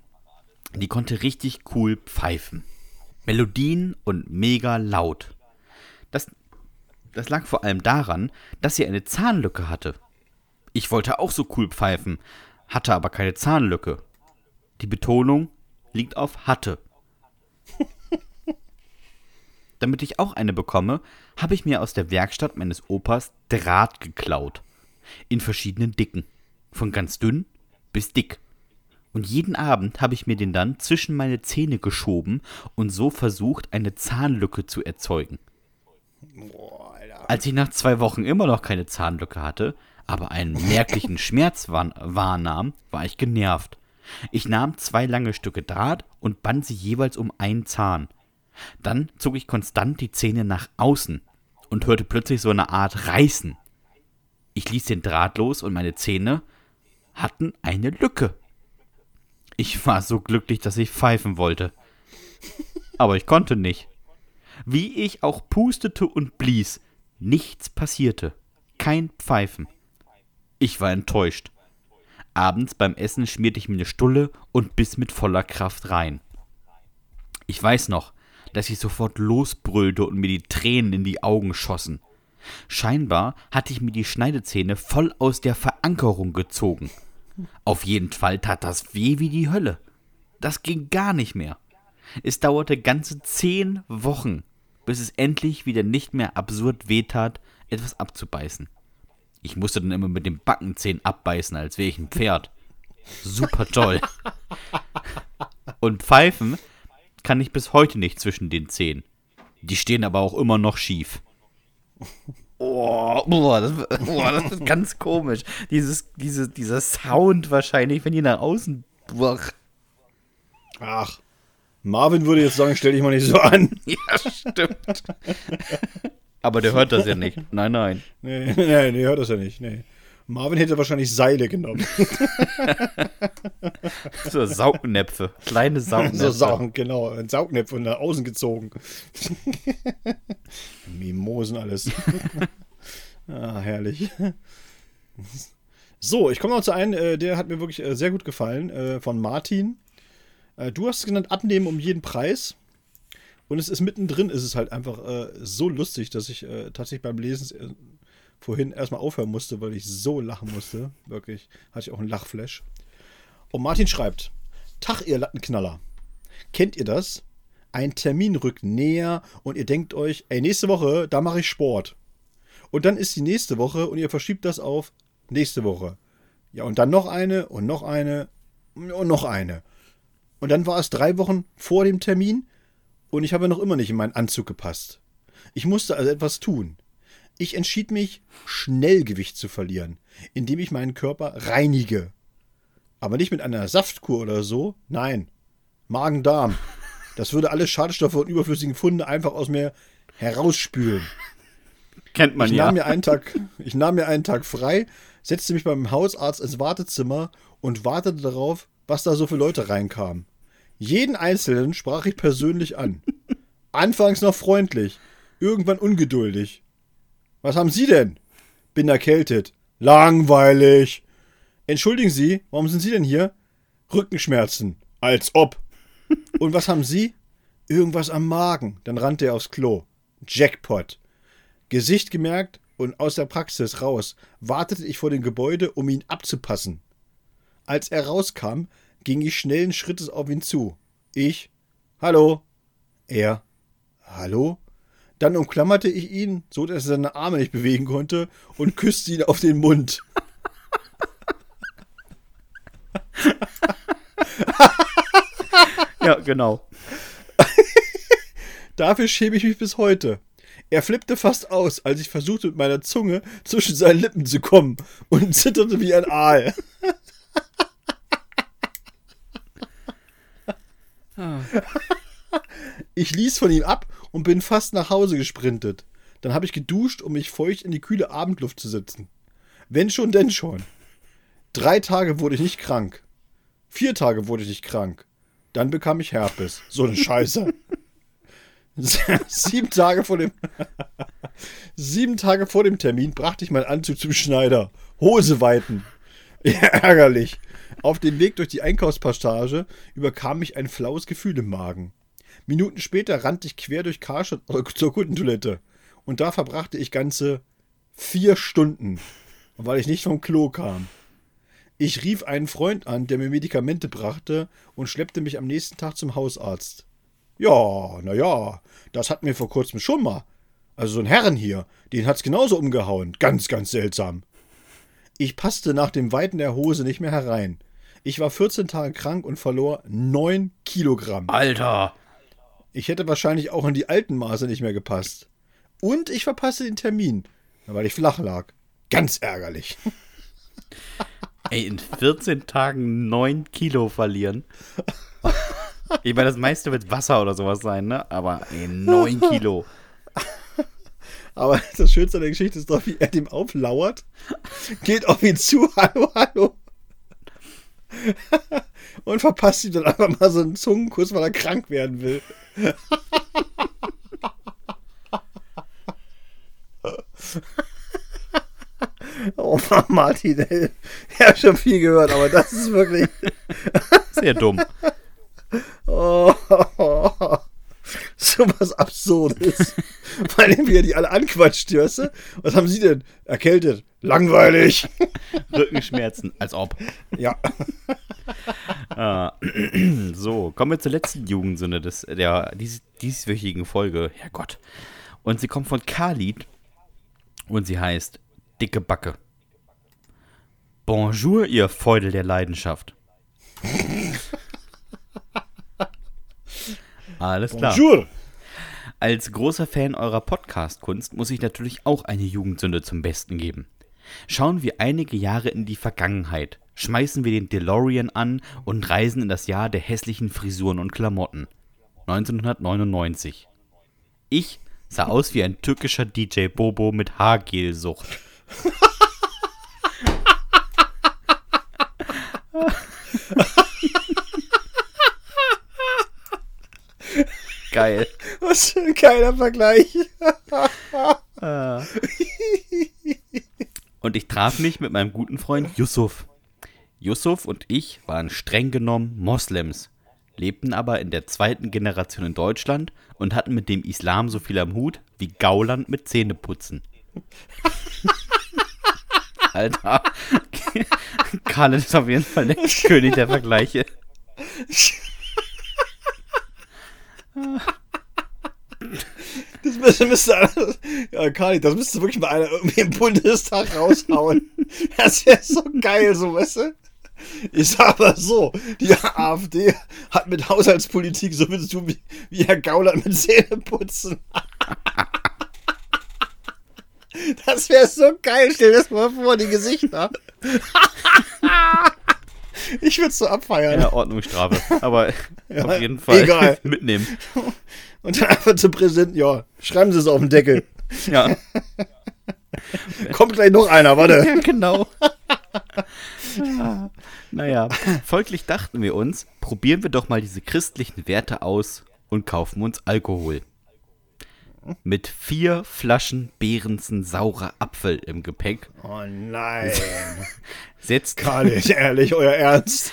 die konnte richtig cool pfeifen. Melodien und mega laut. Das, das lag vor allem daran, dass sie eine Zahnlücke hatte. Ich wollte auch so cool pfeifen, hatte aber keine Zahnlücke. Die Betonung liegt auf hatte. *laughs* Damit ich auch eine bekomme, habe ich mir aus der Werkstatt meines Opas Draht geklaut. In verschiedenen Dicken. Von ganz dünn bis dick. Und jeden Abend habe ich mir den dann zwischen meine Zähne geschoben und so versucht, eine Zahnlücke zu erzeugen. Als ich nach zwei Wochen immer noch keine Zahnlücke hatte, aber einen merklichen *laughs* Schmerz wahrnahm, war ich genervt. Ich nahm zwei lange Stücke Draht und band sie jeweils um einen Zahn. Dann zog ich konstant die Zähne nach außen und hörte plötzlich so eine Art Reißen. Ich ließ den Draht los und meine Zähne hatten eine Lücke. Ich war so glücklich, dass ich pfeifen wollte. Aber ich konnte nicht. Wie ich auch pustete und blies, nichts passierte. Kein Pfeifen. Ich war enttäuscht. Abends beim Essen schmierte ich mir eine Stulle und biss mit voller Kraft rein. Ich weiß noch, dass ich sofort losbrüllte und mir die Tränen in die Augen schossen. Scheinbar hatte ich mir die Schneidezähne voll aus der Verankerung gezogen. Auf jeden Fall tat das weh wie die Hölle. Das ging gar nicht mehr. Es dauerte ganze zehn Wochen, bis es endlich wieder nicht mehr absurd wehtat, etwas abzubeißen. Ich musste dann immer mit den Backenzähnen abbeißen, als wäre ich ein Pferd. Super toll. *laughs* Und pfeifen kann ich bis heute nicht zwischen den Zähnen. Die stehen aber auch immer noch schief. Oh, boah, das, boah, das ist ganz komisch. Dieses, diese, dieser Sound wahrscheinlich, wenn die nach außen. Boah. Ach, Marvin würde jetzt sagen, stell dich mal nicht so an. *laughs* Ja, stimmt. Aber der hört das ja nicht. Nein, nein. Nee, *laughs* nee, nee, hört das ja nicht. Nee. Marvin hätte wahrscheinlich Seile genommen. *laughs* so Saugnäpfe. Kleine Saugnäpfe. So Saug, genau. Ein Saugnäpf von da außen gezogen. *laughs* Mimosen alles. *laughs* ah, herrlich. So, ich komme noch zu einem, äh, der hat mir wirklich äh, sehr gut gefallen, äh, von Martin. du hast es genannt, abnehmen um jeden Preis. Und es ist mittendrin, ist es halt einfach so lustig, dass ich tatsächlich beim Lesen vorhin erstmal aufhören musste, weil ich so lachen musste. Wirklich. Hatte ich auch einen Lachflash. Und Martin schreibt: Tag, ihr Lattenknaller. Kennt ihr das? Ein Termin rückt näher und ihr denkt euch, ey, nächste Woche, da mache ich Sport. Und dann ist die nächste Woche und ihr verschiebt das auf nächste Woche. Ja, und dann noch eine und noch eine und noch eine. Und dann war es drei Wochen vor dem Termin und ich habe noch immer nicht in meinen Anzug gepasst. Ich musste also etwas tun. Ich entschied mich, schnell Gewicht zu verlieren, indem ich meinen Körper reinige. Aber nicht mit einer Saftkur oder so, nein. Magen-Darm. Das würde alle Schadstoffe und überflüssigen Funde einfach aus mir herausspülen. Kennt man ich ja. Nahm mir einen Tag, ich nahm mir einen Tag frei, setzte mich beim Hausarzt ins Wartezimmer und wartete darauf, was da so für Leute reinkamen. Jeden Einzelnen sprach ich persönlich an. Anfangs noch freundlich, irgendwann ungeduldig. Was haben Sie denn? Bin erkältet. Langweilig. Entschuldigen Sie, warum sind Sie denn hier? Rückenschmerzen. Als ob. *laughs* Und was haben Sie? Irgendwas am Magen. Dann rannte er aufs Klo. Jackpot. Gesicht gemerkt und aus der Praxis raus wartete ich vor dem Gebäude, um ihn abzupassen. Als er rauskam, ging ich schnellen Schrittes auf ihn zu. Ich, hallo. Er, hallo. Dann umklammerte ich ihn, so dass er seine Arme nicht bewegen konnte, und küsste ihn auf den Mund. Ja, genau. Dafür schäme ich mich bis heute. Er flippte fast aus, als ich versuchte, mit meiner Zunge zwischen seinen Lippen zu kommen und zitterte wie ein Aal. Ich ließ von ihm ab und bin fast nach Hause gesprintet. Dann habe ich geduscht, um mich feucht in die kühle Abendluft zu sitzen. Wenn schon, denn schon. Drei Tage wurde ich nicht krank. Vier Tage wurde ich nicht krank. Dann bekam ich Herpes. So eine Scheiße. *laughs* Sieben Tage vor dem Sieben Tage vor dem Termin brachte ich meinen Anzug zum Schneider. Hose weiten. *laughs* Ja, ärgerlich. Auf dem Weg durch die Einkaufspassage überkam mich ein flaues Gefühl im Magen. Minuten später rannte ich quer durch Karstadt *laughs* zur Kundentoilette. Und da verbrachte ich ganze vier Stunden, weil ich nicht vom Klo kam. Ich rief einen Freund an, der mir Medikamente brachte und schleppte mich am nächsten Tag zum Hausarzt. Ja, na ja, das hatten wir vor kurzem schon mal. Also so ein Herren hier, den hat's genauso umgehauen. Ganz, ganz seltsam. Ich passte nach dem Weiten der Hose nicht mehr herein. Ich war 14 Tage krank und verlor 9 Kilogramm. Alter. Ich hätte wahrscheinlich auch in die alten Maße nicht mehr gepasst. Und ich verpasste den Termin, weil ich flach lag. Ganz ärgerlich. *laughs* Ey, in 14 Tagen 9 Kilo verlieren. Ich meine, das meiste wird Wasser oder sowas sein, ne? Aber ey, 9 Kilo. *laughs* Aber das Schönste an der Geschichte ist doch, wie er dem auflauert, geht auf ihn zu, *laughs* hallo, hallo. Und verpasst ihm dann einfach mal so einen Zungenkuss, weil er krank werden will. *laughs* Oh Mann, Martin, ey. Ich habe schon viel gehört, aber das ist wirklich. Sehr dumm. *laughs* Oh, *laughs* so was Absurdes. Vor allem, wie er die alle anquatscht, weißt du? Was haben sie denn? Erkältet. Langweilig. *laughs* Rückenschmerzen, als ob. Ja. *laughs* Ah, *clears throat* so, kommen wir zur letzten Jugendsünde des, der dies, dieswöchigen Folge. Herrgott. Und sie kommt von Khalid und sie heißt Dicke Backe. Bonjour, ihr Feudel der Leidenschaft. Alles klar. Bonjour. Als großer Fan eurer Podcast-Kunst muss ich natürlich auch eine Jugendsünde zum Besten geben. Schauen wir einige Jahre in die Vergangenheit, schmeißen wir den DeLorean an und reisen in das Jahr der hässlichen Frisuren und Klamotten. 1999. Ich sah aus wie ein türkischer DJ Bobo mit Haargelsucht. *laughs* Geil. *laughs* Was für ein geiler Vergleich. *laughs* Und ich traf mich mit meinem guten Freund Yusuf. Yusuf und ich waren streng genommen Moslems, lebten aber in der zweiten Generation in Deutschland und hatten mit dem Islam so viel am Hut wie Gauland mit Zähneputzen. *laughs* Alter, Karl ist auf jeden Fall der König der Vergleiche. Das müsste, müsste ja, Kali, das müsste wirklich mal einer irgendwie im Bundestag raushauen. *laughs* Das wäre so geil, so, weißt du? Ich sag mal so, die AfD hat mit Haushaltspolitik so viel zu tun wie, wie Herr Gauland mit Zähneputzen. Das wäre so geil, stell dir das mal vor, die Gesichter. *laughs* Ich würde es so abfeiern. Ja, Ordnungsstrafe. Aber *laughs* Ja, auf jeden Fall egal. *laughs* mitnehmen. *laughs* Und dann einfach zum Präsidenten, ja, schreiben Sie es auf den Deckel. Ja, Kommt gleich noch einer, warte. ja genau. Naja, folglich dachten wir uns, probieren wir doch mal diese christlichen Werte aus und kaufen uns Alkohol. Mit vier Flaschen Behrensen saurer Apfel im Gepäck Oh nein. *laughs* setzten, Kali, ehrlich, euer Ernst.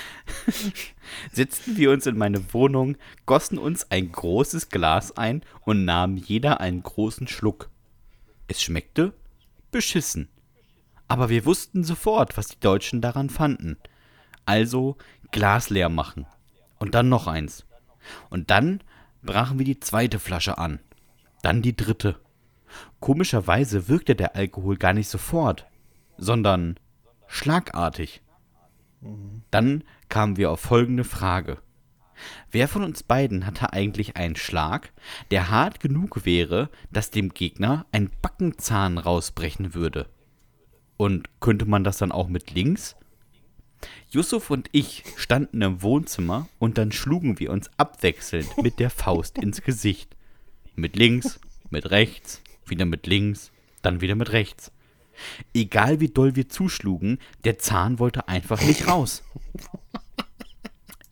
*laughs* setzten wir uns in meine Wohnung, gossen uns ein großes Glas ein und nahmen jeder einen großen Schluck. Es schmeckte beschissen. Aber wir wussten sofort, was die Deutschen daran fanden. Also Glas leer machen. Und dann noch eins. Und dann brachen wir die zweite Flasche an. Dann die dritte. Komischerweise wirkte der Alkohol gar nicht sofort, sondern schlagartig. Dann kamen wir auf folgende Frage. Wer von uns beiden hatte eigentlich einen Schlag, der hart genug wäre, dass dem Gegner ein Backenzahn rausbrechen würde? Und könnte man das dann auch mit links? Yusuf und ich standen im Wohnzimmer und dann schlugen wir uns abwechselnd mit der Faust ins Gesicht. Mit links, mit rechts, wieder mit links, dann wieder mit rechts. Egal wie doll wir zuschlugen, der Zahn wollte einfach nicht raus.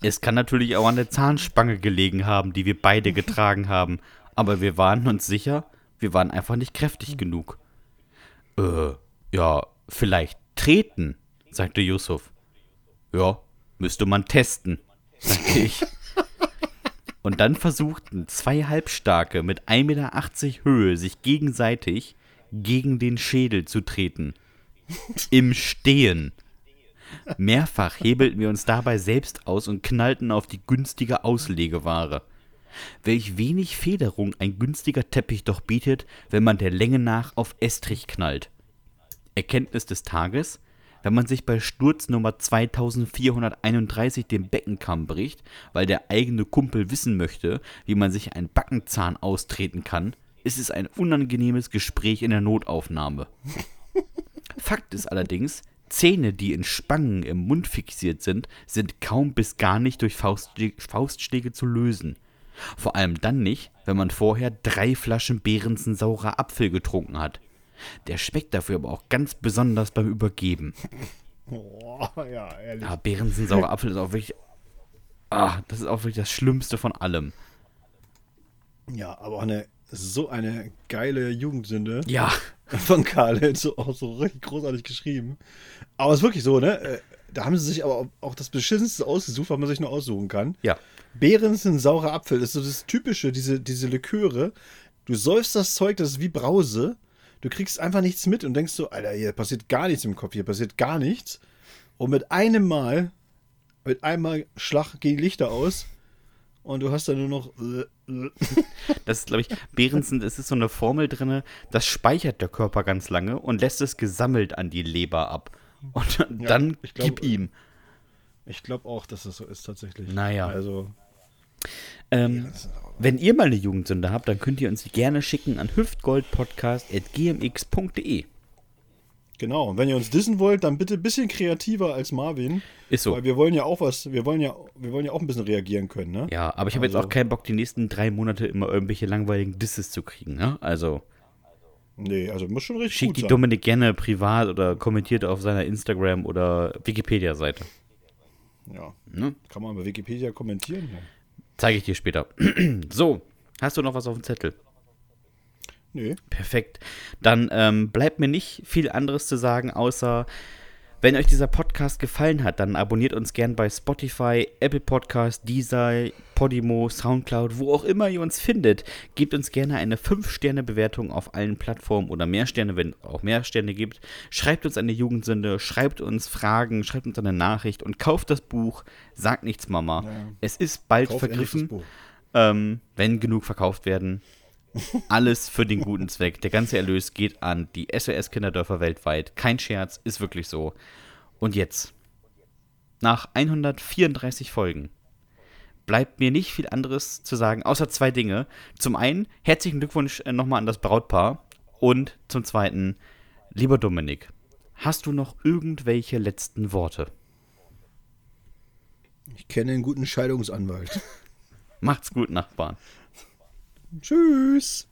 Es kann natürlich auch an der Zahnspange gelegen haben, die wir beide getragen haben, aber wir waren uns sicher, wir waren einfach nicht kräftig genug. Äh, ja, vielleicht treten, sagte Yusuf. Ja, müsste man testen, sagte ich. Und dann versuchten zwei Halbstarke mit 1,80 Meter Höhe sich gegenseitig gegen den Schädel zu treten. Im Stehen. Mehrfach hebelten wir uns dabei selbst aus und knallten auf die günstige Auslegeware. Welch wenig Federung ein günstiger Teppich doch bietet, wenn man der Länge nach auf Estrich knallt. Erkenntnis des Tages: Wenn man sich bei Sturz Nummer 2431 den Beckenkamm bricht, weil der eigene Kumpel wissen möchte, wie man sich einen Backenzahn austreten kann, ist es ein unangenehmes Gespräch in der Notaufnahme. *laughs* Fakt ist allerdings, Zähne, die in Spangen im Mund fixiert sind, sind kaum bis gar nicht durch Faustschläge, zu lösen. Vor allem dann nicht, wenn man vorher drei Flaschen Behrensen saurer Apfel getrunken hat. Der schmeckt dafür aber auch ganz besonders beim Übergeben. Oh, ja, ehrlich. Ja, Behrensen saurer Apfel ist auch wirklich. Ah, das ist auch wirklich das Schlimmste von allem. Ja, aber auch eine, so eine geile Jugendsünde Ja, *laughs* von Karl. So, auch so richtig großartig geschrieben. Aber es ist wirklich so, ne? Äh, Da haben sie sich aber auch das Beschissenste ausgesucht, was man sich nur aussuchen kann. ja. Beeren sind saurer Apfel. Das ist so das Typische, diese, diese Liköre. Du säufst das Zeug, das ist wie Brause. Du kriegst einfach nichts mit und denkst so, Alter, hier passiert gar nichts im Kopf, hier passiert gar nichts. Und mit einem Mal, mit einmal Schlag gehen die Lichter aus und du hast dann nur noch. *laughs* Das ist, glaube ich, Behrensen, es ist so eine Formel drin, das speichert der Körper ganz lange und lässt es gesammelt an die Leber ab. Und dann ich glaub, gib ihm. Ich glaube auch, dass das so ist tatsächlich. Naja. Also, Ähm, wenn ihr mal eine Jugendsünde habt, dann könnt ihr uns die gerne schicken an hüftgoldpodcast.gmx.de. genau. Und wenn ihr uns dissen wollt, dann bitte ein bisschen kreativer als Marvin. Ist so. Weil wir wollen ja auch was, wir wollen ja, wir wollen ja auch ein bisschen reagieren können, ne? Ja, aber ich habe jetzt Also- auch keinen Bock, die nächsten drei Monate immer irgendwelche langweiligen Disses zu kriegen. Ne? Also Nee, also muss schon richtig schickt die sein. Dominik gerne privat oder kommentiert auf seiner Instagram- oder Wikipedia-Seite. Ja. Ne? Kann man bei Wikipedia kommentieren? Ja. Zeige ich dir später. *clears throat* so, hast du noch was auf dem Zettel? Nee. Perfekt. Dann ähm, bleibt mir nicht viel anderes zu sagen, außer wenn euch dieser Podcast gefallen hat, dann abonniert uns gern bei Spotify, Apple Podcast, Deezer, Podimo, Soundcloud, wo auch immer ihr uns findet. Gebt uns gerne eine 5-Sterne-Bewertung auf allen Plattformen oder mehr Sterne, wenn es auch mehr Sterne gibt. Schreibt uns eine Jugendsünde, schreibt uns Fragen, schreibt uns eine Nachricht und kauft das Buch. Sagt nichts, Mama. Ja. Es ist bald Kauf vergriffen, ähm, wenn genug verkauft werden. Alles für den guten Zweck. Der ganze Erlös geht an die SOS-Kinderdörfer weltweit. Kein Scherz, ist wirklich so. Und jetzt, nach 134 Folgen, bleibt mir nicht viel anderes zu sagen, außer zwei Dinge. Zum einen, herzlichen Glückwunsch äh, nochmal an das Brautpaar. Und zum zweiten, lieber Dominik, hast du noch irgendwelche letzten Worte? Ich kenne einen guten Scheidungsanwalt. Macht's gut, Nachbarn. Tschüss.